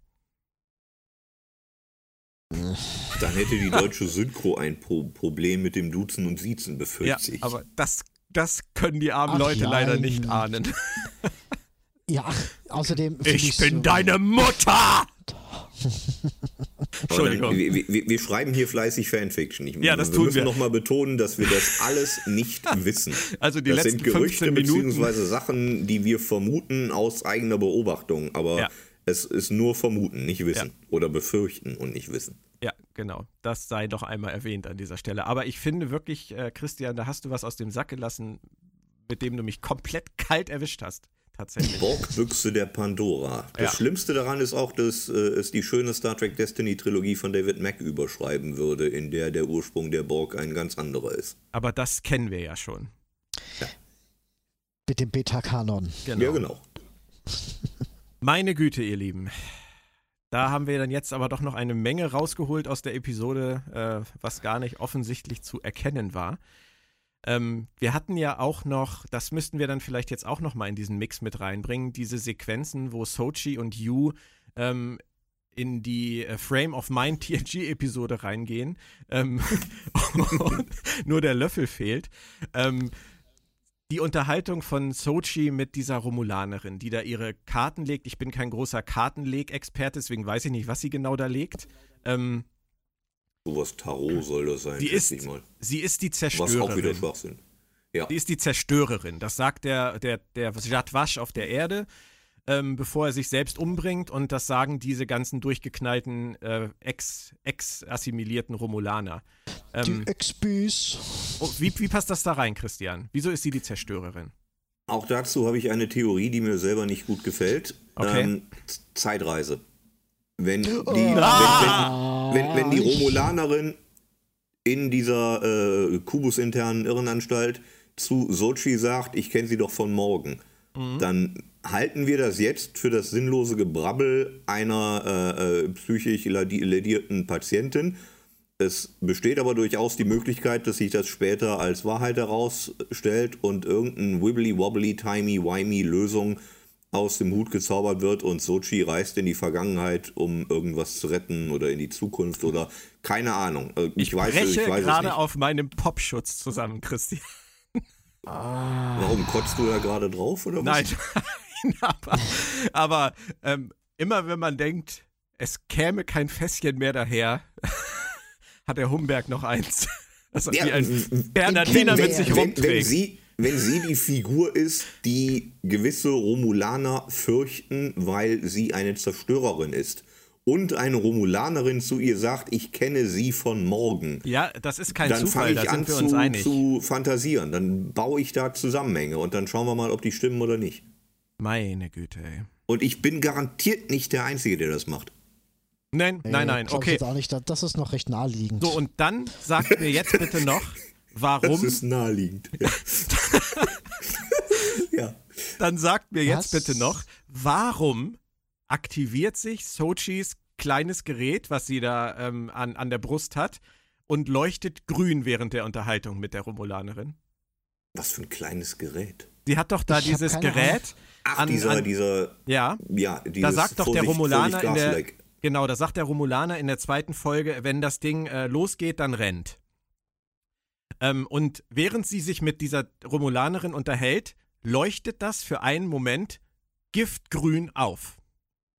Dann hätte die deutsche Synchro ein Pro Problem mit dem Duzen und Siezen, Ja, befürchte ich. aber das, das können die armen Ach, Leute leider nein. nicht ahnen. Ja, ach, außerdem. Ich bin so- deine Mutter! Entschuldigung. Dann, wir, wir, wir schreiben hier fleißig Fanfiction. Ich, Ja, das wir tun müssen wir. nochmal betonen, dass wir das alles nicht wissen. Also die das letzten sind Gerüchte 15 Minuten. beziehungsweise Sachen, die wir vermuten aus eigener Beobachtung. Aber Ja. es ist nur vermuten, nicht wissen. Oder befürchten und nicht wissen. Ja, genau. Das sei doch einmal erwähnt an dieser Stelle. Aber ich finde wirklich, äh, Christian, da hast du was aus dem Sack gelassen, mit dem du mich komplett kalt erwischt hast. Tatsächlich. Borgbüchse der Pandora. Das Ja. Schlimmste daran ist auch, dass äh, es die schöne Star Trek Destiny Trilogie von David Mack überschreiben würde, in der der Ursprung der Borg ein ganz anderer ist. Aber das kennen wir ja schon. Mit dem Beta-Kanon. Genau. Ja, genau. Meine Güte, ihr Lieben. Da haben wir dann jetzt aber doch noch eine Menge rausgeholt aus der Episode, äh, was gar nicht offensichtlich zu erkennen war. Ähm, wir hatten ja auch noch, das müssten wir dann vielleicht jetzt auch noch mal in diesen Mix mit reinbringen, diese Sequenzen, wo Sochi und Yu ähm, in die äh, Frame of Mind TNG-Episode reingehen. Ähm, und nur der Löffel fehlt. Ähm, die Unterhaltung von Sochi mit dieser Romulanerin, die da ihre Karten legt. Ich bin kein großer Kartenleg-Experte, deswegen weiß ich nicht, was sie genau da legt. Ähm, Sowas Tarot soll das sein, sie, schätze ist, sie ist die Was auch wieder Zerstörerin. Schwachsinn. Ja. Sie ist die Zerstörerin. Das sagt der, der, der Jadwasch auf der Erde, ähm, bevor er sich selbst umbringt. Und das sagen diese ganzen durchgeknallten, äh, ex- ex-assimilierten Romulaner. Ähm, Die XPs. oh, wie, wie passt das da rein, Christian? Wieso ist sie die Zerstörerin? Auch dazu habe ich eine Theorie, die mir selber nicht gut gefällt. Okay. Ähm, Zeitreise. Wenn die, Ah, wenn, wenn, wenn, wenn die Romulanerin in dieser äh, Kubus-internen Irrenanstalt zu Sochi sagt, ich kenne sie doch von morgen, Mhm. dann halten wir das jetzt für das sinnlose Gebrabbel einer äh, äh, psychisch ledierten Patientin. Es besteht aber durchaus die Möglichkeit, dass sich das später als Wahrheit herausstellt und irgendein wibbly-wobbly, timey-wimey Lösung aus dem Hut gezaubert wird und Sochi reist in die Vergangenheit, um irgendwas zu retten oder in die Zukunft oder keine Ahnung. Äh, Ich, weiß, es- breche ich weiß gerade auf meinem Popschutz zusammen, Christian. Warum kotzt du da gerade drauf oder was? Nein, nein, aber, aber ähm, immer wenn man denkt, es käme kein Fässchen mehr daher, hat der Humberg noch eins. Das Ja, wie ein wenn- Bernardiner wenn- mit sich wenn, wenn, rumträgt. sie, wenn sie die Figur ist, die gewisse Romulaner fürchten, weil sie eine Zerstörerin ist und eine Romulanerin zu ihr sagt, ich kenne sie von morgen, ja, das ist kein dann Zufall, fange da ich an sind wir uns zu, einig. zu fantasieren. Dann baue ich da Zusammenhänge und dann schauen wir mal, ob die stimmen oder nicht. Meine Güte, ey. Und ich bin garantiert nicht der Einzige, der das macht. Nein, nein, nein, ich okay. Jetzt auch nicht, das- das ist noch recht naheliegend. So, und dann sagt mir jetzt bitte noch, Das warum, ist naheliegend. Ja. ja. dann sagt mir jetzt Was? bitte noch, warum aktiviert sich Sochis kleines Gerät, was sie da ähm, an, an der Brust hat, und leuchtet grün während der Unterhaltung mit der Romulanerin. Was für ein kleines Gerät. Sie hat doch da Ich dieses Gerät. Ach, An- dieser, an- dieser, Ja, ja, da sagt doch der Romulaner in der, genau, da sagt der Romulaner in der zweiten Folge, wenn das Ding äh, losgeht, dann rennt. Ähm, und während sie sich mit dieser Romulanerin unterhält, leuchtet das für einen Moment giftgrün auf.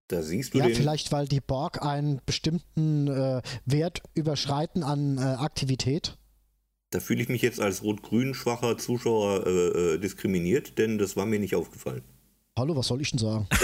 Da siehst du Ja, den. vielleicht weil die Borg einen bestimmten äh, Wert überschreiten an äh, Aktivität. Da fühle ich mich jetzt als rot-grün schwacher Zuschauer äh, äh, diskriminiert, denn das war mir nicht aufgefallen. Hallo, was soll ich denn sagen?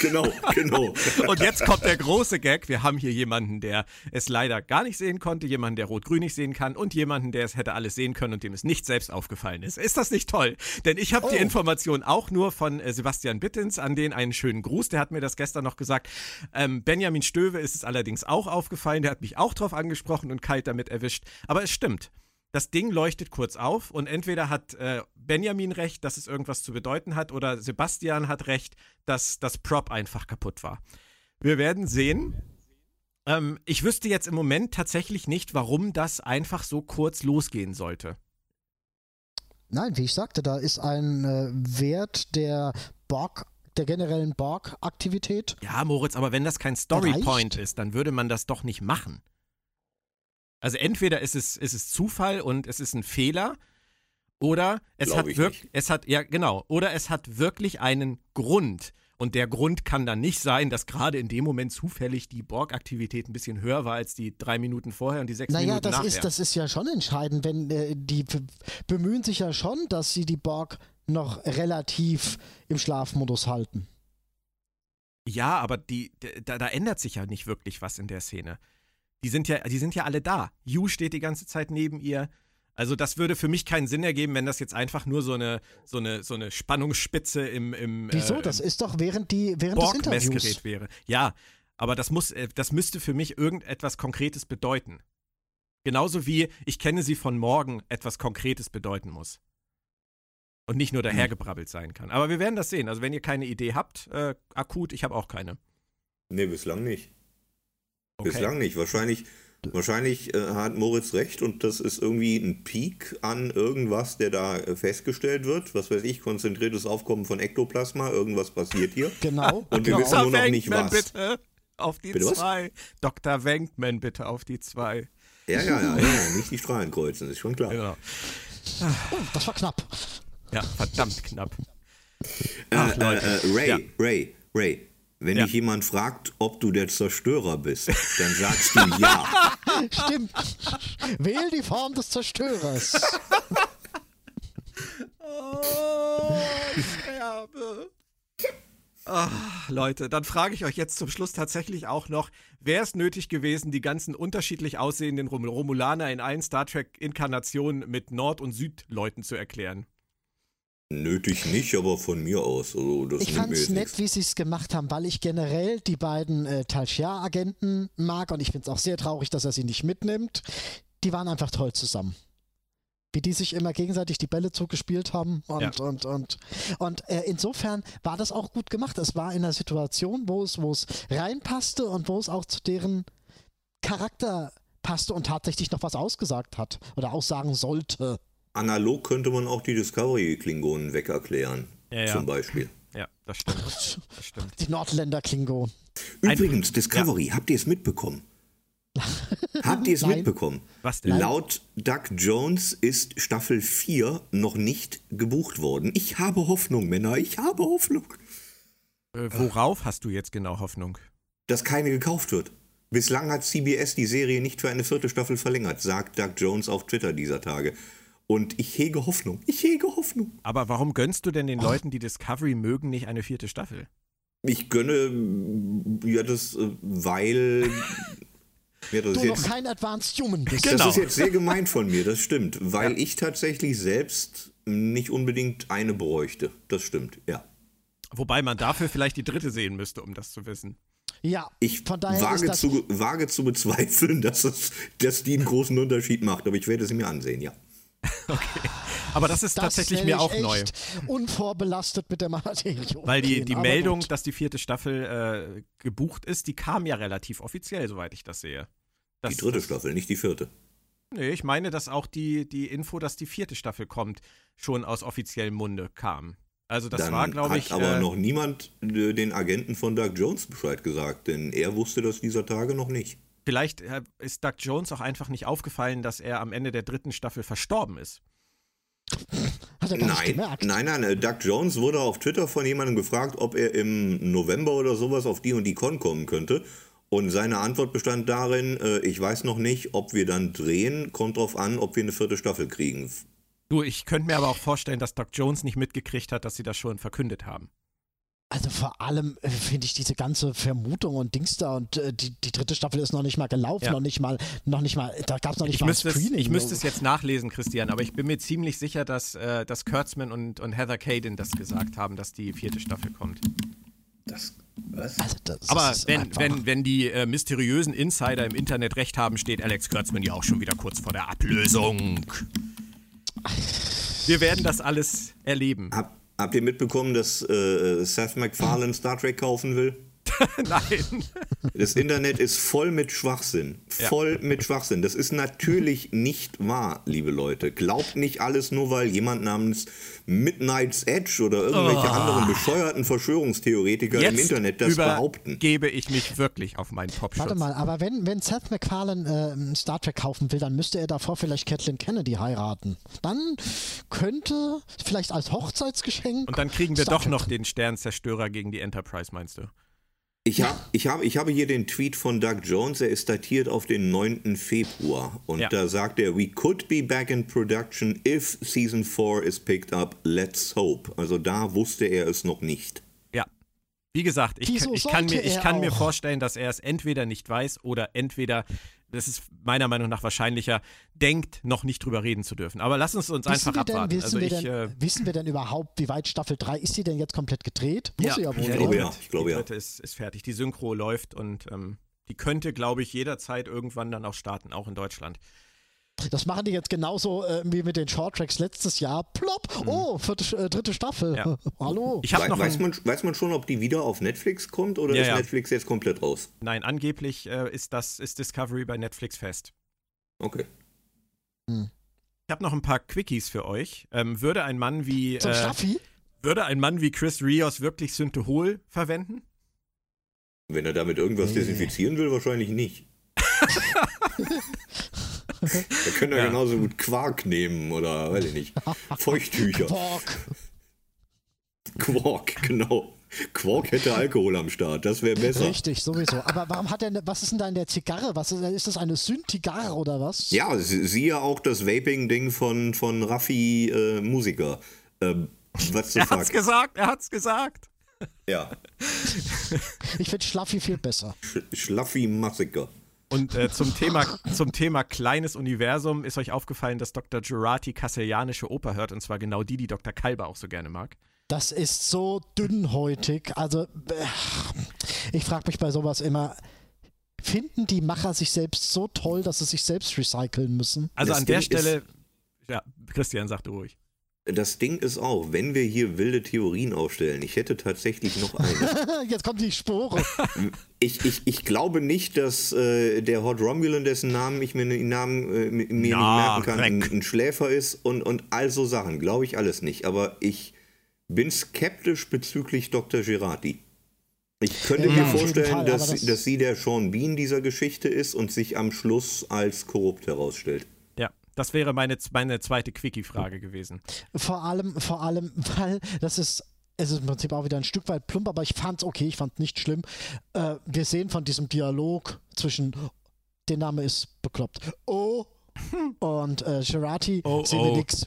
Genau, genau. Und jetzt kommt der große Gag. Wir haben hier jemanden, der es leider gar nicht sehen konnte, jemanden, der rot-grün nicht sehen kann und jemanden, der es hätte alles sehen können und dem es nicht selbst aufgefallen ist. Ist das nicht toll? Denn ich habe die Oh. Information auch nur von äh, Sebastian Bittens, an den einen schönen Gruß. Der hat mir das gestern noch gesagt. Ähm, Benjamin Stöwe ist es allerdings auch aufgefallen. Der hat mich auch drauf angesprochen und kalt damit erwischt. Aber es stimmt. Das Ding leuchtet kurz auf und entweder hat äh, Benjamin recht, dass es irgendwas zu bedeuten hat, oder Sebastian hat recht, dass das Prop einfach kaputt war. Wir werden sehen. Ähm, ich wüsste jetzt im Moment tatsächlich nicht, warum das einfach so kurz losgehen sollte. Nein, wie ich sagte, da ist ein äh, Wert der Borg, der generellen Borg-Aktivität. Ja, Moritz, aber wenn das kein Storypoint ist, dann würde man das doch nicht machen. Also entweder ist es, ist es Zufall und es ist ein Fehler, oder es Glaub hat ich wirklich, nicht. es hat, ja genau, oder es hat wirklich einen Grund. Und der Grund kann dann nicht sein, dass gerade in dem Moment zufällig die Borg-Aktivität ein bisschen höher war als die drei Minuten vorher und die sechs Naja, Minuten das nachher. ist, das ist ja schon entscheidend, wenn äh, die bemühen sich ja schon, dass sie die Borg noch relativ im Schlafmodus halten. Ja, aber die, da, da ändert sich ja nicht wirklich was in der Szene. Die sind ja, die sind ja alle da. Yu steht die ganze Zeit neben ihr. Also das würde für mich keinen Sinn ergeben, wenn das jetzt einfach nur so eine, so eine, so eine Spannungsspitze im, im Wieso? äh, das ist doch während, die, während des Interviews. Wäre. Ja, aber das muss, äh, das müsste für mich irgendetwas Konkretes bedeuten. Genauso wie ich kenne sie von morgen etwas Konkretes bedeuten muss. Und nicht Hm. nur dahergebrabbelt sein kann. Aber wir werden das sehen. Also wenn ihr keine Idee habt, äh, akut, ich habe auch keine. Nee, bislang nicht. Okay. Bislang nicht. Wahrscheinlich, wahrscheinlich äh, hat Moritz recht und das ist irgendwie ein Peak an irgendwas, der da äh, festgestellt wird. Was weiß ich, konzentriertes Aufkommen von Ektoplasma, irgendwas passiert hier. Genau. Und wir genau. wissen nur noch nicht Wenkman, was. bitte auf die Bitte was? zwei. Dr. Wenkman, bitte auf die zwei. Ja, ja, ja, ja, nicht die Strahlen kreuzen, ist schon klar. Genau. Oh, das war knapp. Ja, verdammt knapp. Äh, Ach, äh, äh, Ray, Ja. Ray, Ray, wenn Ja. dich jemand fragt, ob du der Zerstörer bist, dann sagst du ja. Stimmt. Wähl die Form des Zerstörers. Oh, ich sterbe. Ach, Leute, dann frage ich euch jetzt zum Schluss tatsächlich auch noch, wäre es nötig gewesen, die ganzen unterschiedlich aussehenden Rom Romulaner in allen Star Trek-Inkarnationen mit Nord- und Südleuten zu erklären? Nötig nicht, aber von mir aus. Also, das Ich fand's jetzt nett, nichts. wie sie es gemacht haben, weil ich generell die beiden äh, Talshia-Agenten mag und ich find's auch sehr traurig, dass er sie nicht mitnimmt. Die waren einfach toll zusammen. Wie die sich immer gegenseitig die Bälle zugespielt haben und Ja. und und und äh, insofern war das auch gut gemacht. Es war in einer Situation, wo es wo es reinpasste und wo es auch zu deren Charakter passte und tatsächlich noch was ausgesagt hat oder aussagen sollte. Analog könnte man auch die Discovery-Klingonen wegerklären. Ja, ja. Zum Beispiel. Ja, das stimmt. Das stimmt. Die Nordländer Klingon. Übrigens, Discovery, habt ihr es mitbekommen? habt ihr es Nein. mitbekommen? Was denn? Laut Doug Jones ist Staffel 4 noch nicht gebucht worden. Ich habe Hoffnung, Männer, ich habe Hoffnung, Äh, worauf hast du jetzt genau Hoffnung? dass keine gekauft wird. Bislang hat CBS die Serie nicht für eine vierte Staffel verlängert, sagt Doug Jones auf Twitter dieser Tage. Und ich hege Hoffnung. Ich hege Hoffnung. Aber warum gönnst du denn den Leuten, die Discovery mögen, nicht eine vierte Staffel? Ich gönne mm, ja das, äh, weil. Ja, das, Du ist noch jetzt, kein Advanced Human bist. Genau. das ist jetzt sehr gemein von mir, das stimmt. Weil ich tatsächlich selbst nicht unbedingt eine bräuchte. Das stimmt, ja. Wobei man dafür vielleicht die dritte sehen müsste, um das zu wissen. Ja, Ich von daher ist wage, das zu, wage zu bezweifeln, dass, es, dass die einen großen Unterschied macht, aber ich werde es mir ansehen, ja. Aber das ist das tatsächlich mir auch neu. unvorbelastet mit der Materie. Weil die, die Meldung, dass die vierte Staffel äh, gebucht ist, die kam ja relativ offiziell, soweit ich das sehe. Das, Die dritte das, Staffel, nicht die vierte. Nee, ich meine, dass auch die, die Info, dass die vierte Staffel kommt, schon aus offiziellem Munde kam. Also das Dann war, glaube ich. Hat aber äh, noch niemand äh, den Agenten von Doug Jones Bescheid gesagt, denn er wusste das dieser Tage noch nicht. Vielleicht äh, ist Doug Jones auch einfach nicht aufgefallen, dass er am Ende der dritten Staffel verstorben ist. Hat er gar nicht Nein, gemerkt. nein, nein. äh, Doug Jones wurde auf Twitter von jemandem gefragt, ob er im November oder sowas auf die und die Con kommen könnte. Und seine Antwort bestand darin, äh, ich weiß noch nicht, ob wir dann drehen, kommt drauf an, ob wir eine vierte Staffel kriegen. Du, ich könnte mir aber auch vorstellen, dass Doug Jones nicht mitgekriegt hat, dass sie das schon verkündet haben. Also vor allem äh, finde ich diese ganze Vermutung und Dings da und äh, die, die dritte Staffel ist noch nicht mal gelaufen, Ja. noch nicht mal, noch nicht mal, da gab es noch nicht Ich mal ein müsste, es, Screening. ich müsste es jetzt nachlesen, Christian, aber ich bin mir ziemlich sicher, dass, äh, dass Kurtzman und, und Heather Caden das gesagt haben, dass die vierte Staffel kommt. Das, was? Also das Aber ist wenn, wenn, wenn die äh, mysteriösen Insider im Internet recht haben, steht Alex Kurtzman ja auch schon wieder kurz vor der Ablösung. Wir werden das alles erleben. Hab, habt ihr mitbekommen, dass äh, Seth MacFarlane Star Trek kaufen will? Nein. Das Internet ist voll mit Schwachsinn. Voll mit Schwachsinn. Das ist natürlich nicht wahr, liebe Leute. Glaubt nicht alles nur, weil jemand namens Midnight's Edge oder irgendwelche anderen bescheuerten Verschwörungstheoretiker im Internet das behaupten. gebe ich mich wirklich auf meinen Popschutz. Warte mal, aber wenn, wenn Seth MacFarlane äh, Star Trek kaufen will, dann müsste er davor vielleicht Kathleen Kennedy heiraten. Dann könnte vielleicht als Hochzeitsgeschenk. Und dann kriegen wir Star doch Trek noch den Sternzerstörer gegen die Enterprise, meinst du? Ich, hab, ich, hab, ich habe hier den Tweet von Doug Jones, er ist datiert auf den 9. Februar. Und Ja. da sagt er, we could be back in production if Season 4 is picked up, let's hope. Also da wusste er es noch nicht. Ja. Wie gesagt, ich, ich kann, mir, ich kann mir vorstellen, dass er es entweder nicht weiß oder entweder, das ist meiner Meinung nach wahrscheinlicher, denkt, noch nicht drüber reden zu dürfen. Aber lass uns uns Wissen einfach wir, denn, abwarten. wissen, Also wir ich, denn, äh, wissen wir denn überhaupt, wie weit Staffel 3 ist die denn jetzt komplett gedreht? Muss sie ja wohl. Ich glaube ja, ich glaube die ja. dritte ist, ist fertig. Die Synchro läuft und ähm, die könnte, glaube ich, jederzeit irgendwann dann auch starten, auch in Deutschland. Das machen die jetzt genauso äh, wie mit den Shorttracks letztes Jahr. Plopp! Oh, vierte, äh, dritte Staffel. Mhm. Ja. Hallo. Ich habe Wei- noch weiß, man, weiß man schon, ob die wieder auf Netflix kommt oder Ja, ist ja. Netflix jetzt komplett raus? Nein, angeblich äh, ist das ist Discovery bei Netflix fest. Okay. Ich habe noch ein paar Quickies für euch. Ähm, würde ein Mann wie Zum äh, würde ein Mann wie Chris Rios wirklich Synthehol verwenden? Wenn er damit irgendwas Nee. desinfizieren will, wahrscheinlich nicht. er könnte ja. Ja. genauso gut Quark nehmen oder, weiß ich nicht, Feuchttücher. Borg. Quark, genau. Quark hätte Alkohol am Start, das wäre besser. Richtig, sowieso. Aber warum hat er, was ist denn da in der Zigarre? Was ist, ist das eine Syntigarre oder was? Ja, sie- siehe auch das Vaping-Ding von, von Raffi äh, Musiker. Ähm, was Er hat's fuck? gesagt, er hat's gesagt. Ja, Ich finde Schlaffi viel besser. Sch Schlaffi Massacre. Und äh, zum, Thema, zum Thema kleines Universum ist euch aufgefallen, dass Dr. Jurati kasselianische Oper hört und zwar genau die, die Dr. Kalber auch so gerne mag. Das ist so dünnhäutig. Also, äh, ich frage mich bei sowas immer, finden die Macher sich selbst so toll, dass sie sich selbst recyceln müssen? Also Das an der Stelle, ja, Christian, sag du ruhig. Das Ding ist auch, wenn wir hier wilde Theorien aufstellen, ich hätte tatsächlich noch eine. Jetzt kommt die Spore. Ich, ich, ich glaube nicht, dass äh, der Hot Romulan, dessen Namen ich mir den Namen äh, mir nicht Ja, merken kann, ein, ein Schläfer ist und, und all so Sachen. Glaube ich alles nicht. Aber ich bin skeptisch bezüglich Dr. Girardi. Ich könnte Ja, mir vorstellen, Fall, dass, das- dass sie der Sean Bean dieser Geschichte ist und sich am Schluss als korrupt herausstellt. Das wäre meine, meine zweite Quickie-Frage gewesen. Vor allem, vor allem, weil das ist. Es ist im Prinzip auch wieder ein Stück weit plump, aber ich fand's okay, ich fand nicht schlimm. Äh, wir sehen von diesem Dialog zwischen, der Name ist bekloppt, oh und äh, Gerati Oh, sehen wir oh. nichts.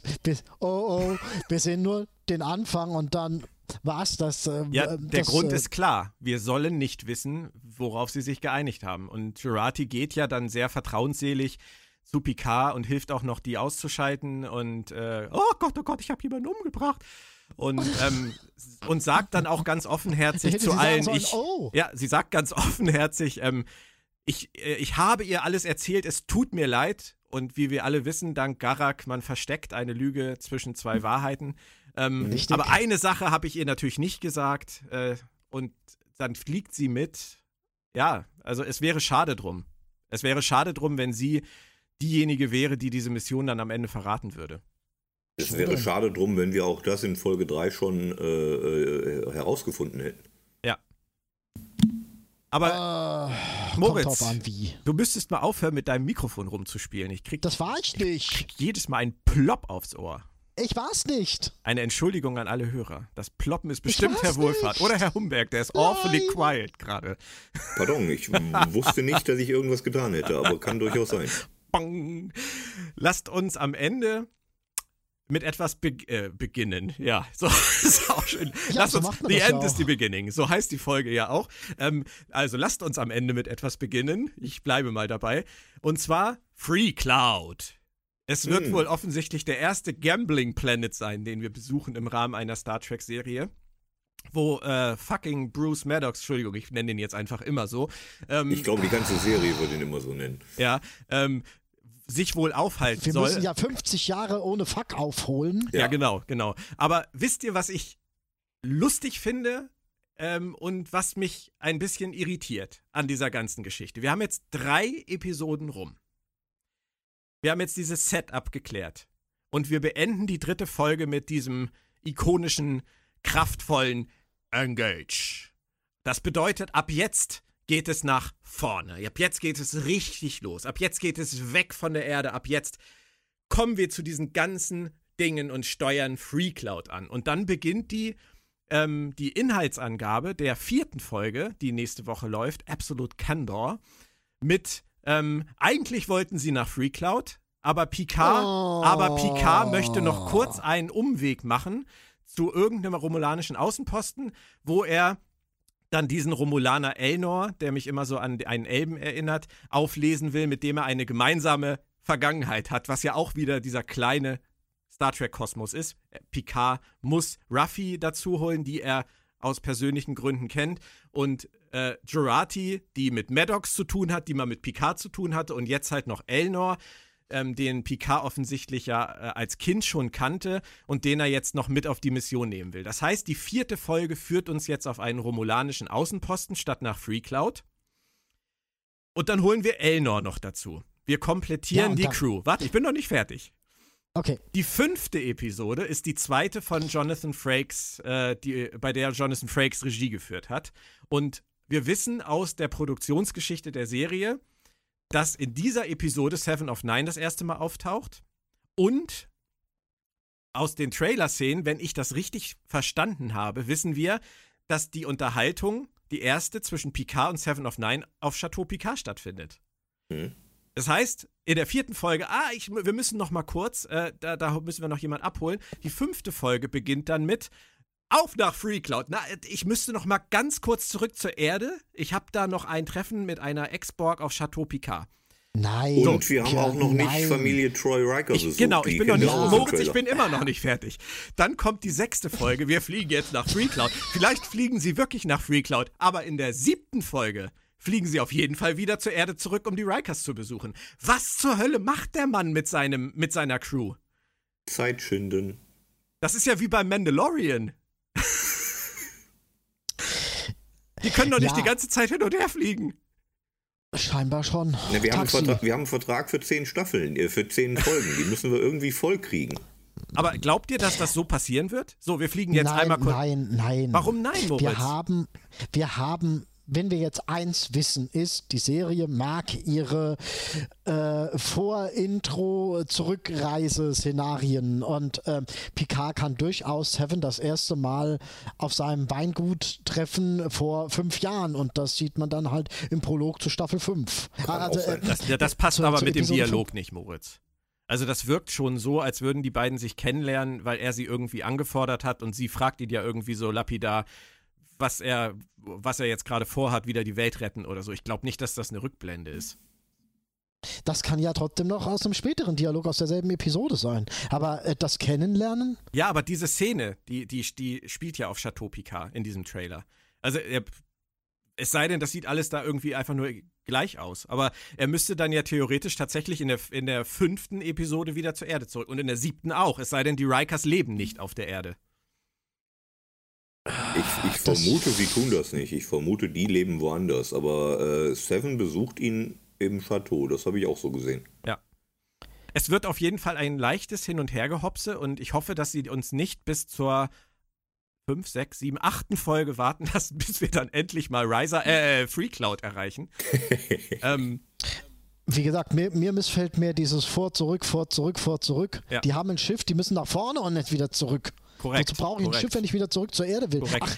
Oh, oh, wir sehen nur den Anfang und dann war's das. Äh, Ja, äh, der das, Grund äh, ist klar. Wir sollen nicht wissen, worauf sie sich geeinigt haben. Und Jurati geht ja dann sehr vertrauensselig zu Picard und hilft auch noch, die auszuschalten und äh, oh Gott, oh Gott, ich habe jemanden umgebracht. Und, ähm, und sagt dann auch ganz offenherzig zu allen, sollen, ich, oh. ja, sie sagt ganz offenherzig, ähm, ich, äh, ich habe ihr alles erzählt, es tut mir leid. Und wie wir alle wissen, dank Garak, man versteckt eine Lüge zwischen zwei Wahrheiten. Ähm, aber eine Sache habe ich ihr natürlich nicht gesagt. Äh, und dann fliegt sie mit. Ja, also es wäre schade drum. Es wäre schade drum, wenn sie diejenige wäre, die diese Mission dann am Ende verraten würde. Es wäre schade drum, wenn wir auch das in Folge 3 schon äh, äh, herausgefunden hätten. Ja. Aber Äh, Moritz. An, wie. du müsstest mal aufhören, mit deinem Mikrofon rumzuspielen. Ich krieg, Das war ich nicht. krieg jedes Mal einen Plopp aufs Ohr. Ich war's nicht. Eine Entschuldigung an alle Hörer. Das Ploppen ist bestimmt Herr Wohlfahrt. nicht. Oder Herr Humberg, der ist awfully Nein. quiet gerade. Pardon, ich wusste nicht, dass ich irgendwas getan hätte, aber kann durchaus sein. Bang. Lasst uns am Ende mit etwas be äh, beginnen. Ja, so ist auch schön. Ja, lasst so uns, macht man the das ja end is the beginning. So heißt die Folge ja auch. Ähm, also lasst uns am Ende mit etwas beginnen. Ich bleibe mal dabei. Und zwar Free Cloud. Es wird Hm. wohl offensichtlich der erste Gambling Planet sein, den wir besuchen im Rahmen einer Star Trek Serie. Wo äh, fucking Bruce Maddox, Entschuldigung, ich nenne den jetzt einfach immer so, ähm, Ich glaube, die ganze Serie würde ihn immer so nennen. ja, ähm, sich wohl aufhalten Wir soll. müssen ja 50 Jahre ohne Fuck aufholen. Ja, Ja. genau, genau. Aber wisst ihr, was ich lustig finde ähm, und was mich ein bisschen irritiert an dieser ganzen Geschichte? Wir haben jetzt drei Episoden rum. Wir haben jetzt dieses Setup geklärt. Und wir beenden die dritte Folge mit diesem ikonischen, kraftvollen Engage. Das bedeutet, ab jetzt geht es nach vorne. Ab jetzt geht es richtig los. Ab jetzt geht es weg von der Erde. Ab jetzt kommen wir zu diesen ganzen Dingen und steuern FreeCloud an. Und dann beginnt die, ähm, die Inhaltsangabe der vierten Folge, die nächste Woche läuft, Absolute Candor, mit, ähm, eigentlich wollten sie nach FreeCloud, aber Picard, Oh. aber Picard möchte noch kurz einen Umweg machen zu irgendeinem romulanischen Außenposten, wo er dann diesen Romulaner Elnor, der mich immer so an einen Elben erinnert, auflesen will, mit dem er eine gemeinsame Vergangenheit hat, was ja auch wieder dieser kleine Star Trek-Kosmos ist. Picard muss Ruffy dazu holen, die er aus persönlichen Gründen kennt. Und äh, Jurati, die mit Maddox zu tun hat, die mal mit Picard zu tun hatte und jetzt halt noch Elnor, ähm, den Picard offensichtlich ja äh, als Kind schon kannte und den er jetzt noch mit auf die Mission nehmen will. Das heißt, die vierte Folge führt uns jetzt auf einen romulanischen Außenposten statt nach FreeCloud. Und dann holen wir Elnor noch dazu. Wir Ja, komplettieren und die Crew. Warte, ich bin noch nicht fertig. Okay. Die fünfte Episode ist die zweite von Jonathan Frakes, äh, die, bei der Jonathan Frakes Regie geführt hat. Und wir wissen aus der Produktionsgeschichte der Serie, dass in dieser Episode Seven of Nine das erste Mal auftaucht. Und aus den Trailer-Szenen, wenn ich das richtig verstanden habe, wissen wir, dass die Unterhaltung, die erste zwischen Picard und Seven of Nine, auf Chateau Picard stattfindet. Hm. Das heißt, in der vierten Folge, ah, ich, wir müssen noch mal kurz, äh, da, da müssen wir noch jemand abholen. Die fünfte Folge beginnt dann mit auf nach FreeCloud. Na, ich müsste noch mal ganz kurz zurück zur Erde. Ich habe da noch ein Treffen mit einer Ex-Borg auf Chateau Picard. Nein. Und wir haben auch noch nicht nein. Familie Troy Riker Ich, besucht. genau, ich bin noch nicht, Moritz, ich bin immer noch nicht fertig. Dann kommt die sechste Folge. Wir fliegen jetzt nach FreeCloud. Vielleicht fliegen sie wirklich nach FreeCloud, aber in der siebten Folge fliegen sie auf jeden Fall wieder zur Erde zurück, um die Rikers zu besuchen. Was zur Hölle macht der Mann mit, seinem, mit seiner Crew? Zeit schinden. Das ist ja wie beim Mandalorian. Die können doch nicht Ja. die ganze Zeit hin und her fliegen. Scheinbar schon. Ne, wir, haben. Vertrag, wir haben einen Vertrag für zehn Staffeln, äh, für zehn Folgen. Die müssen wir irgendwie voll kriegen. Aber glaubt ihr, dass das so passieren wird? So, wir fliegen jetzt nein, einmal kurz. Nein, nein. Warum nein, Moritz? Wir haben, wir haben, wenn wir jetzt eins wissen, ist, die Serie mag ihre äh, Vor-Intro-Zurückreise-Szenarien und ähm, Picard kann durchaus Seven das erste Mal auf seinem Weingut treffen vor fünf Jahren und das sieht man dann halt im Prolog zu Staffel 5. auch sein. Das, ja, das passt Zu- aber zu mit dem Dialog nicht, Moritz. Also das wirkt schon so, als würden die beiden sich kennenlernen, weil er sie irgendwie angefordert hat und sie fragt ihn ja irgendwie so lapidar, was er, was er jetzt gerade vorhat, wieder die Welt retten oder so. Ich glaube nicht, dass das eine Rückblende ist. Das kann ja trotzdem noch aus einem späteren Dialog aus derselben Episode sein. Aber äh, das Kennenlernen, Ja, aber diese Szene, die, die, die spielt ja auf Chateau Picard in diesem Trailer. Also er, es sei denn, das sieht alles da irgendwie einfach nur gleich aus. Aber er müsste dann ja theoretisch tatsächlich in der, in der fünften Episode wieder zur Erde zurück. Und in der siebten auch. Es sei denn, die Rikers leben nicht auf der Erde. Ich, ich Das- vermute, sie tun das nicht. Ich vermute, die leben woanders. Aber äh, Seven besucht ihn im Chateau. Das habe ich auch so gesehen. Ja. Es wird auf jeden Fall ein leichtes Hin- und Hergehopse und ich hoffe, dass sie uns nicht bis zur 5, 6, 7, 8. Folge warten lassen, bis wir dann endlich mal Riser, äh, Free Cloud erreichen. ähm, Wie gesagt, mir, mir missfällt mehr dieses vor, zurück, vor, zurück, vor, zurück. Ja. Die haben ein Schiff, die müssen nach vorne und nicht wieder zurück. Korrekt. Wozu brauche ich ein. Schiff, wenn ich wieder zurück zur Erde will? Korrekt. Ach,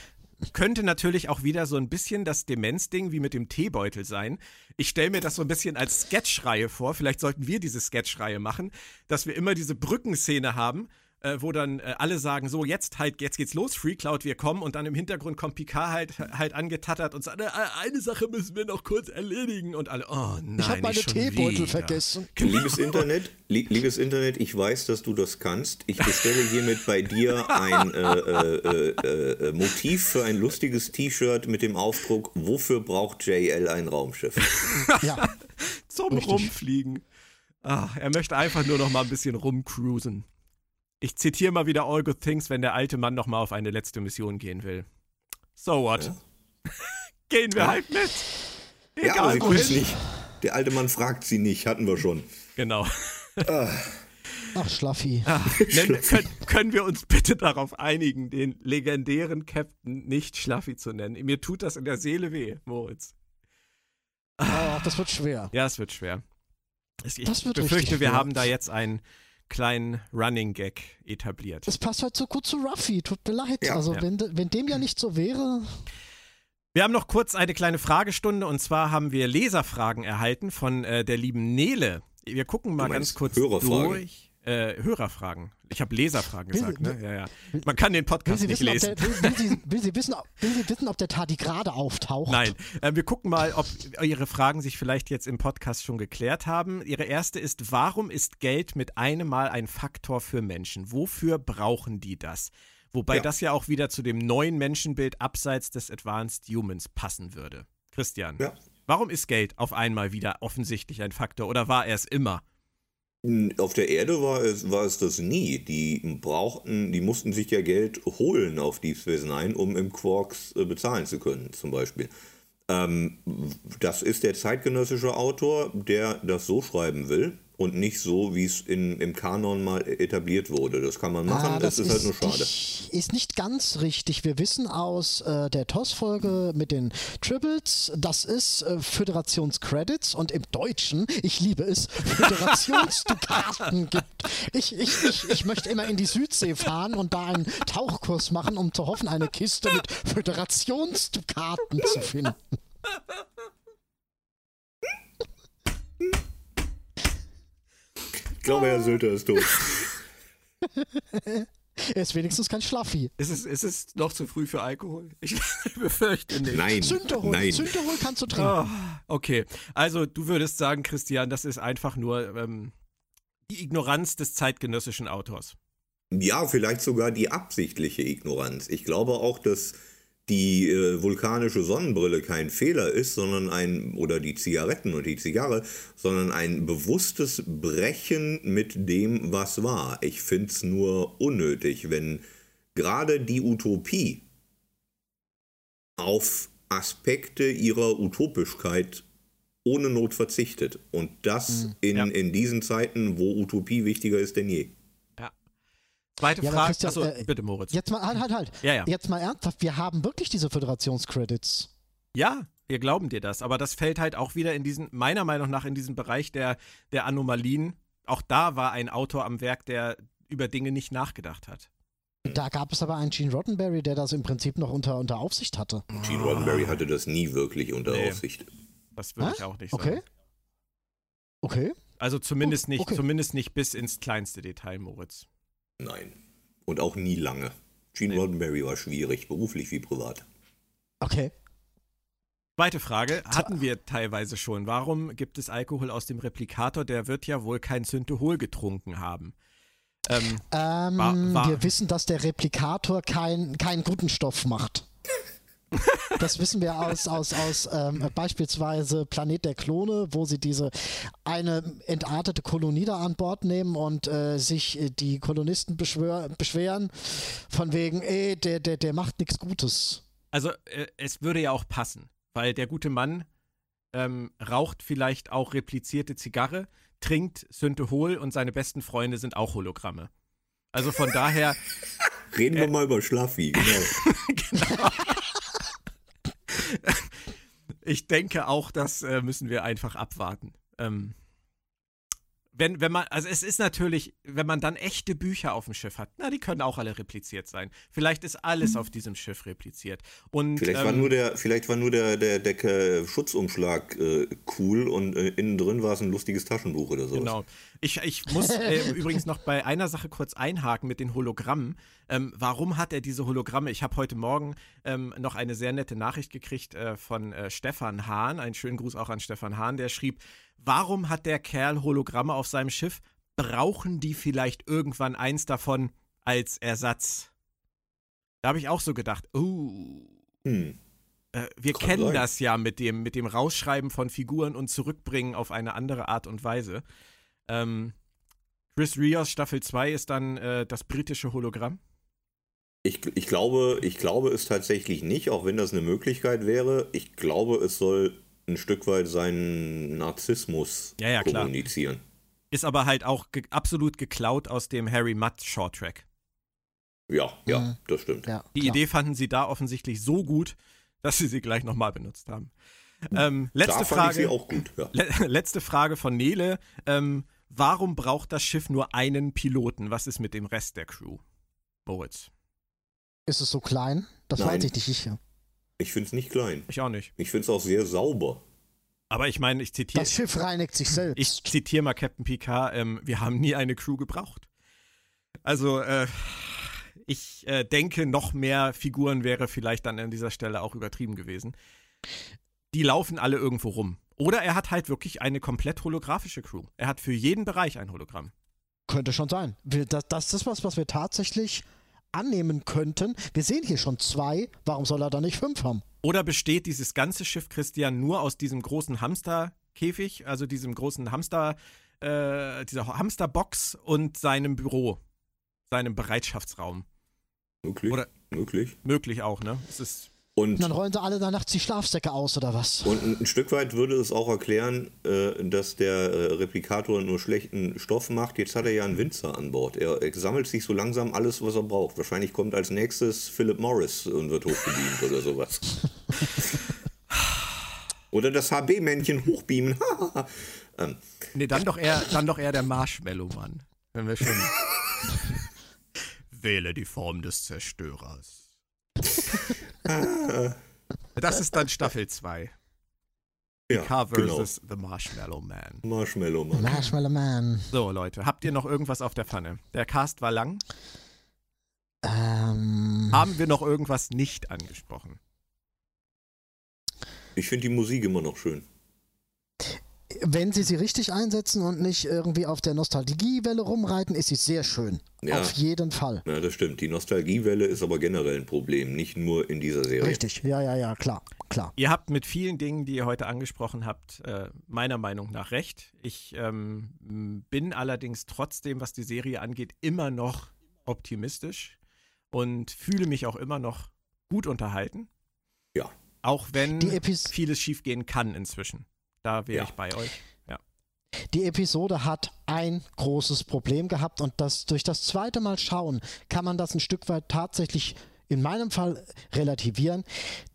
Könnte natürlich auch wieder so ein bisschen das Demenzding wie mit dem Teebeutel sein. Ich stelle mir das so ein bisschen als Sketchreihe vor. Vielleicht sollten wir diese Sketchreihe machen, dass wir immer diese Brückenszene haben, äh, wo dann äh, alle sagen, so jetzt halt, jetzt geht's los, Free Cloud, wir kommen und dann im Hintergrund kommt Picard halt, halt angetattert und sagt, äh, eine Sache müssen wir noch kurz erledigen und alle, oh nein, ich habe meine Teebeutel wieder. vergessen. Liebes Internet, li liebes Internet, ich weiß, dass du das kannst. Ich bestelle hiermit bei dir ein äh, äh, äh, äh, Motiv für ein lustiges T-Shirt mit dem Aufdruck, wofür braucht JL ein Raumschiff? Ja, Zum Richtig. Rumfliegen. Ah, er möchte einfach nur noch mal ein bisschen rumcruisen. Ich zitiere mal wieder All Good Things, wenn der alte Mann noch mal auf eine letzte Mission gehen will. So what? Gehen wir halt mit. ja, aber sie Egal wohin. nicht. Der alte Mann fragt sie nicht, hatten wir schon. Genau. ach Schlaffi. Nennen, können, können wir uns bitte darauf einigen, den legendären Captain nicht Schlaffi zu nennen? Mir tut das in der Seele weh, Moritz. Oh, das wird schwer. Ja, es wird schwer. Ich Das wird befürchte, wir schwer. haben da jetzt einen kleinen Running Gag etabliert. Es passt halt so gut zu Ruffy, tut mir leid. Ja. also Ja. Wenn, wenn dem ja nicht so wäre, Wir haben noch kurz eine kleine Fragestunde und zwar haben wir Leserfragen erhalten von äh, der lieben Nele. Wir gucken mal ganz kurz Hörerfragen? durch. Äh, Hörerfragen. Ich habe Leserfragen Will gesagt, sie- ne? Ja, ja. Man kann den Podcast nicht lesen. der, will, sie, will, sie wissen, ob- will sie wissen, ob der Tardigrade auftaucht? Nein, äh, wir gucken mal, ob Ihre Fragen sich vielleicht jetzt im Podcast schon geklärt haben. Ihre erste ist, warum ist Geld mit einem Mal ein Faktor für Menschen? Wofür brauchen die das? Wobei Ja. das ja auch wieder zu dem neuen Menschenbild abseits des Advanced Humans passen würde. Christian, Ja. warum ist Geld auf einmal wieder offensichtlich ein Faktor oder war er es immer? Auf der Erde war es, war es das nie. Die brauchten, die mussten sich ja Geld holen auf Deep Space Nine, um im Quarks äh, bezahlen zu können, zum Beispiel. Ähm, das ist der zeitgenössische Autor, der das so schreiben will und nicht so, wie es in, im Kanon mal etabliert wurde. Das kann man machen, Ah, das ist, halt nur schade. Nicht, ist nicht ganz richtig. Wir wissen aus äh, der TOS-Folge mit den Tribbles, dass es äh, Föderationscredits und im Deutschen, ich liebe es, Föderationsdukaten gibt. Ich, ich, ich, ich möchte immer in die Südsee fahren und da einen Tauchkurs machen, um zu hoffen, eine Kiste mit Föderationsdukaten zu finden. glaube, Herr Sülter ist tot. Er ist wenigstens kein Schlaffi. Ist es, ist es noch zu früh für Alkohol? Ich befürchte nicht. Nein, Zünderhol, nein. Zünderhol kannst du trinken. Oh, okay, also du würdest sagen, Christian, das ist einfach nur ähm, die Ignoranz des zeitgenössischen Autors. Ja, vielleicht sogar die absichtliche Ignoranz. Ich glaube auch, dass die äh, vulkanische Sonnenbrille kein Fehler ist, sondern ein, oder die Zigaretten und die Zigarre, sondern ein bewusstes Brechen mit dem, was war. Ich finde es nur unnötig, wenn gerade die Utopie auf Aspekte ihrer Utopischkeit ohne Not verzichtet. Und das in, Ja. in diesen Zeiten, wo Utopie wichtiger ist denn je. Zweite Ja, Frage. Christian, Achso, äh, bitte, Moritz. Jetzt mal, halt, halt, halt. Ja, ja. Jetzt mal ernsthaft, wir haben wirklich diese Föderationscredits. Ja, wir glauben dir das, aber das fällt halt auch wieder in diesen, meiner Meinung nach, in diesen Bereich der, der Anomalien. Auch da war ein Autor am Werk, der über Dinge nicht nachgedacht hat. Da gab es aber einen Gene Roddenberry, der das im Prinzip noch unter, unter Aufsicht hatte. Gene Roddenberry hatte das nie wirklich unter Nee. Aufsicht. Das würde ich auch nicht Okay. sagen. Okay. Also zumindest Oh, nicht, okay. zumindest nicht bis ins kleinste Detail, Moritz. Nein. Und auch nie lange. Gene. Roddenberry war schwierig, beruflich wie privat. Okay. Zweite Frage, hatten wir teilweise schon. Warum gibt es Alkohol aus dem Replikator? Der wird ja wohl kein Synthehol getrunken haben. Ähm, Ähm, War- war- wir wissen, dass der Replikator kein, keinen guten Stoff macht. Das wissen wir aus, aus, aus ähm, beispielsweise Planet der Klone, wo sie diese eine entartete Kolonie da an Bord nehmen und äh, sich äh, die Kolonisten beschwör, beschweren, von wegen, ey, der, der, der macht nichts Gutes. also äh, es würde ja auch passen, weil der gute Mann ähm, raucht vielleicht auch replizierte Zigarre. trinkt Synthehol und seine besten Freunde sind auch Hologramme. Also von daher. Reden wir äh, mal über Schlaffi, genau. genau. ich denke auch, das äh, müssen wir einfach abwarten. Ähm, wenn, wenn man, also es ist natürlich, wenn man dann echte Bücher auf dem Schiff hat, na, die können auch alle repliziert sein. Vielleicht ist alles mhm. auf diesem Schiff repliziert. Und, vielleicht, ähm, war nur der, vielleicht war nur der, der, der Schutzumschlag äh, cool und äh, innen drin war es ein lustiges Taschenbuch oder so. Genau. Ich, ich muss äh, übrigens noch bei einer Sache kurz einhaken mit den Hologrammen. Ähm, warum hat er diese Hologramme? Ich habe heute Morgen ähm, noch eine sehr nette Nachricht gekriegt äh, von äh, Stefan Hahn. Einen schönen Gruß auch an Stefan Hahn, der schrieb, Warum hat der Kerl Hologramme auf seinem Schiff? Brauchen die vielleicht irgendwann eins davon als Ersatz? Da habe ich auch so gedacht, oh. Hm. Äh, wir Kann kennen sein. das ja mit dem, mit dem Rausschreiben von Figuren und Zurückbringen auf eine andere Art und Weise. Ähm, Chris Rios Staffel 2 ist dann äh, das britische Hologramm. Ich, ich, glaube, ich glaube es tatsächlich nicht, auch wenn das eine Möglichkeit wäre. Ich glaube, es soll ein Stück weit seinen Narzissmus ja, ja, kommunizieren. Klar. Ist aber halt auch ge absolut geklaut aus dem Harry Mudd Short Track. Ja, ja, mhm. das stimmt. Ja, Die Idee fanden sie da offensichtlich so gut, dass sie sie gleich nochmal benutzt haben. Ähm, letzte da Frage. sie auch gut, ja. le letzte Frage von Nele. Ähm, warum braucht das Schiff nur einen Piloten? Was ist mit dem Rest der Crew? Moritz. Ist es so klein? Das Nein. weiß ich nicht. Ich, ich finde es nicht klein. Ich auch nicht. Ich finde es auch sehr sauber. Aber ich meine, ich zitiere. Das Schiff reinigt sich selbst. Ich zitiere mal Captain Picard: ähm, Wir haben nie eine Crew gebraucht. Also, äh, ich äh, denke, noch mehr Figuren wäre vielleicht dann an dieser Stelle auch übertrieben gewesen. Die laufen alle irgendwo rum. Oder er hat halt wirklich eine komplett holographische Crew. Er hat für jeden Bereich ein Hologramm. Könnte schon sein. Das, das ist was, was wir tatsächlich annehmen könnten. Wir sehen hier schon zwei, warum soll er da nicht fünf haben? Oder besteht dieses ganze Schiff, Christian, nur aus diesem großen Hamsterkäfig, also diesem großen Hamster, äh, dieser Hamsterbox und seinem Büro, seinem Bereitschaftsraum? Möglich. Oder möglich. Möglich auch, ne? Es ist und, und, dann rollen sie alle da nachts die Schlafsäcke aus, oder was? Und ein, ein Stück weit würde es auch erklären, äh, dass der äh, Replikator nur schlechten Stoff macht. Jetzt hat er ja einen Winzer an Bord. Er, er, sammelt sich so langsam alles, was er braucht. Wahrscheinlich kommt als nächstes Philip Morris und wird hochgebeamt oder sowas. oder das HB-Männchen hochbeamen. ähm. Nee, dann doch eher, dann doch eher der Marshmallow-Mann. Wenn wir schon. Wähle die Form des Zerstörers. das ist dann Staffel 2. Ja, Car versus genau. The Marshmallow Man. Marshmallow Man. Marshmallow Man. So, Leute, habt ihr noch irgendwas auf der Pfanne? Der Cast war lang. Ähm. Haben wir noch irgendwas nicht angesprochen? Ich finde die Musik immer noch schön wenn sie sie richtig einsetzen und nicht irgendwie auf der Nostalgiewelle rumreiten, ist sie sehr schön. Ja. Auf jeden Fall. Ja, das stimmt. Die Nostalgiewelle ist aber generell ein Problem, nicht nur in dieser Serie. Richtig, ja, ja, ja, klar, klar. Ihr habt mit vielen Dingen, die ihr heute angesprochen habt, äh, meiner Meinung nach recht. Ich ähm, bin allerdings trotzdem, was die Serie angeht, immer noch optimistisch und fühle mich auch immer noch gut unterhalten. Ja. Auch wenn vieles schiefgehen kann inzwischen. Da wäre ja. ich bei euch. Ja. Die Episode hat ein großes Problem gehabt und das durch das zweite Mal schauen kann man das ein Stück weit tatsächlich in meinem Fall relativieren.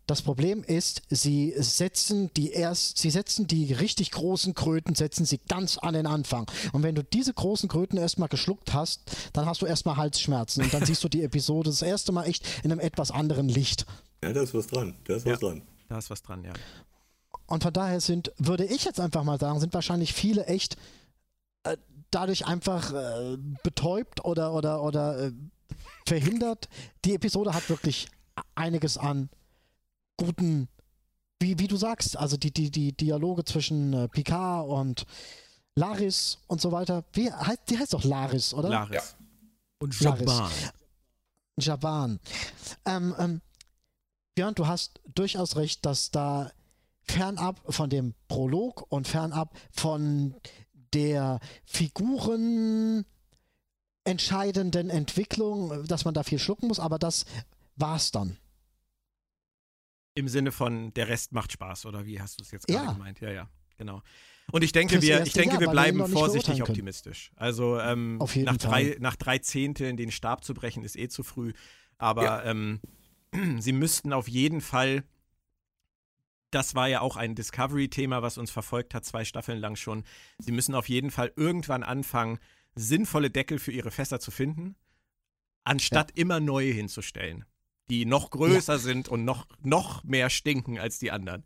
Das Problem ist, sie setzen die erst, sie setzen die richtig großen Kröten, setzen sie ganz an den Anfang. Und wenn du diese großen Kröten erstmal geschluckt hast, dann hast du erstmal Halsschmerzen und dann siehst du die Episode das erste Mal echt in einem etwas anderen Licht. Ja, da ist was dran. Da ist ja, was dran. Da ist was dran, ja. Und von daher sind, würde ich jetzt einfach mal sagen, sind wahrscheinlich viele echt äh, dadurch einfach äh, betäubt oder, oder, oder äh, verhindert. Die Episode hat wirklich einiges an guten, wie, wie du sagst, also die, die, die Dialoge zwischen äh, Picard und Laris und so weiter. Wie heißt, die heißt doch Laris, oder? Laris. Ja. Und Jaban. Jaban. Ähm, ähm, Björn, du hast durchaus recht, dass da fernab von dem Prolog und fernab von der Figuren entscheidenden Entwicklung, dass man da viel schlucken muss, aber das war's dann. Im Sinne von der Rest macht Spaß, oder wie hast du es jetzt gerade ja. gemeint? Ja, ja, genau. Und ich denke, wir, ich denke, Jahr, wir bleiben vorsichtig optimistisch. Also ähm, nach, drei, nach drei Zehnteln den Stab zu brechen, ist eh zu früh. Aber Ja. ähm, sie müssten auf jeden Fall, das war ja auch ein Discovery-Thema, was uns verfolgt hat, zwei Staffeln lang schon. Sie müssen auf jeden Fall irgendwann anfangen, sinnvolle Deckel für ihre Fässer zu finden, anstatt immer neue hinzustellen, die noch größer sind und noch, noch mehr stinken als die anderen.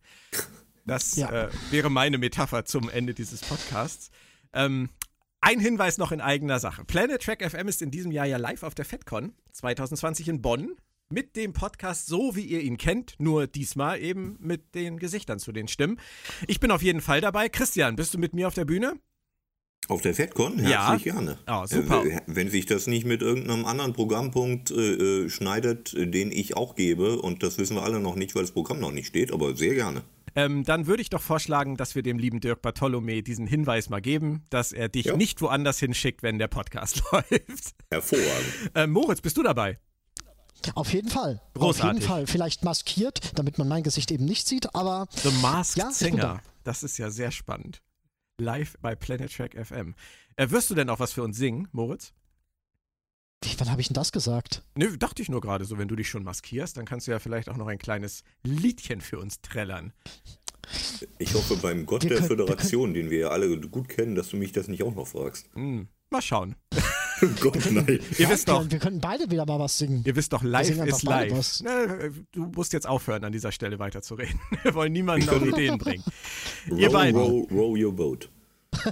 Das Ja. äh, wäre meine Metapher zum Ende dieses Podcasts. Ähm, ein Hinweis noch in eigener Sache. Planet Track FM ist in diesem Jahr ja live auf der FedCon 2020 in Bonn mit dem Podcast so, wie ihr ihn kennt, nur diesmal eben mit den Gesichtern zu den Stimmen. Ich bin auf jeden Fall dabei. Christian, bist du mit mir auf der Bühne? Auf der FedCon? Ja. Herzlich gerne. Ah, super. Äh, wenn sich das nicht mit irgendeinem anderen Programmpunkt äh, äh, schneidet, äh, den ich auch gebe, und das wissen wir alle noch nicht, weil das Programm noch nicht steht, aber sehr gerne. Ähm, dann würde ich doch vorschlagen, dass wir dem lieben Dirk Bartholomä diesen Hinweis mal geben, dass er dich Ja. nicht woanders hinschickt, wenn der Podcast läuft. Hervorragend. Ähm, Moritz, bist du dabei? Auf jeden Fall. Auf Großartig. jeden Fall. Vielleicht maskiert, damit man mein Gesicht eben nicht sieht, aber The Masked Ja, Singer. da. Das ist ja sehr spannend. Live bei Planet Track FM. Äh, wirst du denn auch was für uns singen, Moritz? wie, wann habe ich denn das gesagt? Nö, dachte ich nur gerade so, wenn du dich schon maskierst, dann kannst du ja vielleicht auch noch ein kleines Liedchen für uns trällern. Ich hoffe beim Gott Wir der können- wir Föderation, den wir ja alle gut kennen, dass du mich das nicht auch noch fragst. Hm, mal schauen. Gott, nein. Ihr wisst doch, Wir, könnten beide wieder mal was singen. ihr wisst doch, live ist live. Ne, du musst jetzt aufhören, an dieser Stelle weiterzureden. Wir wollen niemanden auf Ideen bringen. Ihr Row, beiden. row, row your boat.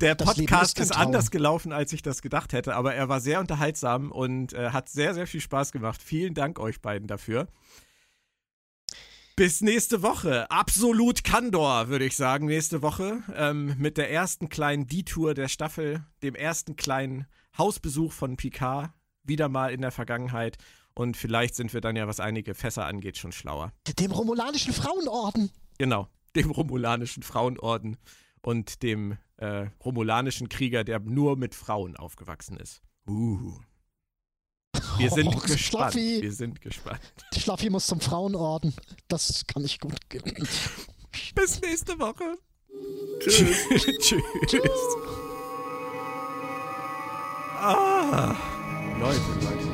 Der Leben Podcast ist ist, anders gelaufen, als ich das gedacht hätte, aber er war sehr unterhaltsam und äh, hat sehr, sehr viel Spaß gemacht. Vielen Dank euch beiden dafür. Bis nächste Woche. Absolut Kandor, würde ich sagen, nächste Woche. Ähm, mit der ersten kleinen Detour der Staffel, dem ersten kleinen Hausbesuch von Picard, wieder mal in der Vergangenheit. Und vielleicht sind wir dann ja, was einige Fässer angeht, schon schlauer. Dem romulanischen Frauenorden. Genau, dem romulanischen Frauenorden und dem äh, romulanischen Krieger, der nur mit Frauen aufgewachsen ist. Uh. Wir sind Och, gespannt. Schlaffi. Wir sind gespannt. Schlaffi muss zum Frauenorden. Das kann ich gut. Bis nächste Woche. Tschüss. Tschüss. Ah, Leute, Leute.